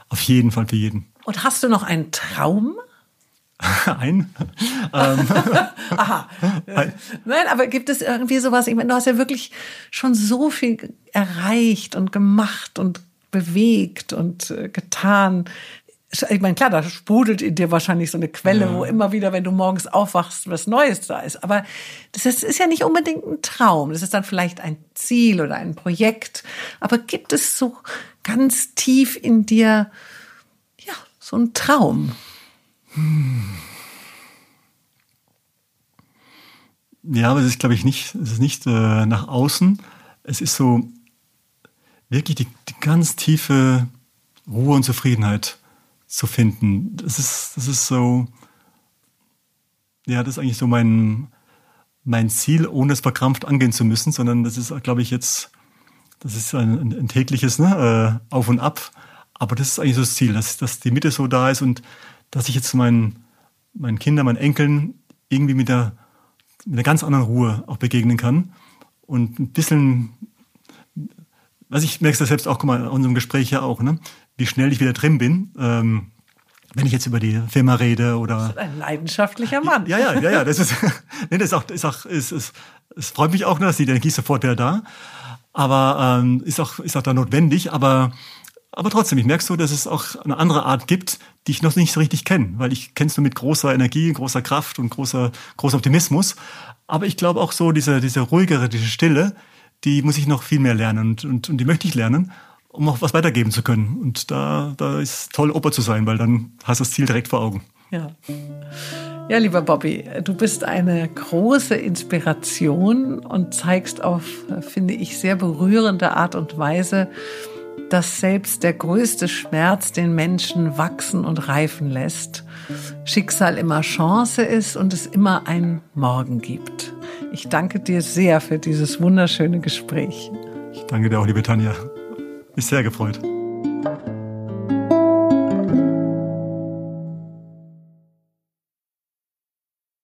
auf jeden Fall für jeden. Und hast du noch einen Traum? Ein. ähm, ein. Nein, aber gibt es irgendwie sowas? Ich meine, du hast ja wirklich schon so viel erreicht und gemacht und bewegt und äh, getan. Ich meine, klar, da sprudelt in dir wahrscheinlich so eine Quelle, Ja. wo immer wieder, wenn du morgens aufwachst, was Neues da ist. Aber das ist, ist ja nicht unbedingt ein Traum. Das ist dann vielleicht ein Ziel oder ein Projekt. Aber gibt es so ganz tief in dir, ja, so einen Traum? Ja, aber es ist, glaube ich, nicht, es ist nicht äh, nach außen. Es ist so wirklich die, die ganz tiefe Ruhe und Zufriedenheit zu finden. Das ist, das ist so, ja, das ist eigentlich so mein, mein Ziel, ohne es verkrampft angehen zu müssen, sondern das ist, glaube ich, jetzt, das ist ein, ein, ein tägliches ne, äh, Auf und Ab. Aber das ist eigentlich so das Ziel, dass, dass die Mitte so da ist und dass ich jetzt meinen, meinen Kindern, meinen Enkeln irgendwie mit der, mit einer ganz anderen Ruhe auch begegnen kann. Und ein bisschen, was ich merke das selbst auch, guck mal, in unserem Gespräch ja auch, ne? wie schnell ich wieder drin bin, ähm, wenn ich jetzt über die Firma rede oder Ein leidenschaftlicher Mann. ja, ja, ja, ja, das ist, nee, das ist auch, ist auch, ist, ist, es freut mich auch, ne, dass die Energie ist sofort wieder da. Aber ähm, ist auch, ist auch da notwendig. Aber, aber trotzdem, ich merke so, dass es auch eine andere Art gibt, die ich noch nicht so richtig kenne, weil ich kenn's nur mit großer Energie, großer Kraft und großer, großer Optimismus. Aber ich glaube auch so diese, diese ruhigere, diese Stille, die muss ich noch viel mehr lernen und, und, und die möchte ich lernen, um auch was weitergeben zu können. Und da, da ist toll, Opa zu sein, weil dann hast du das Ziel direkt vor Augen. Ja. Ja, lieber Bobby, du bist eine große Inspiration und zeigst auf, finde ich, sehr berührende Art und Weise, dass selbst der größte Schmerz den Menschen wachsen und reifen lässt, Schicksal immer Chance ist und es immer einen Morgen gibt. Ich danke dir sehr für dieses wunderschöne Gespräch. Ich danke dir auch, liebe Tanja. Mich sehr gefreut.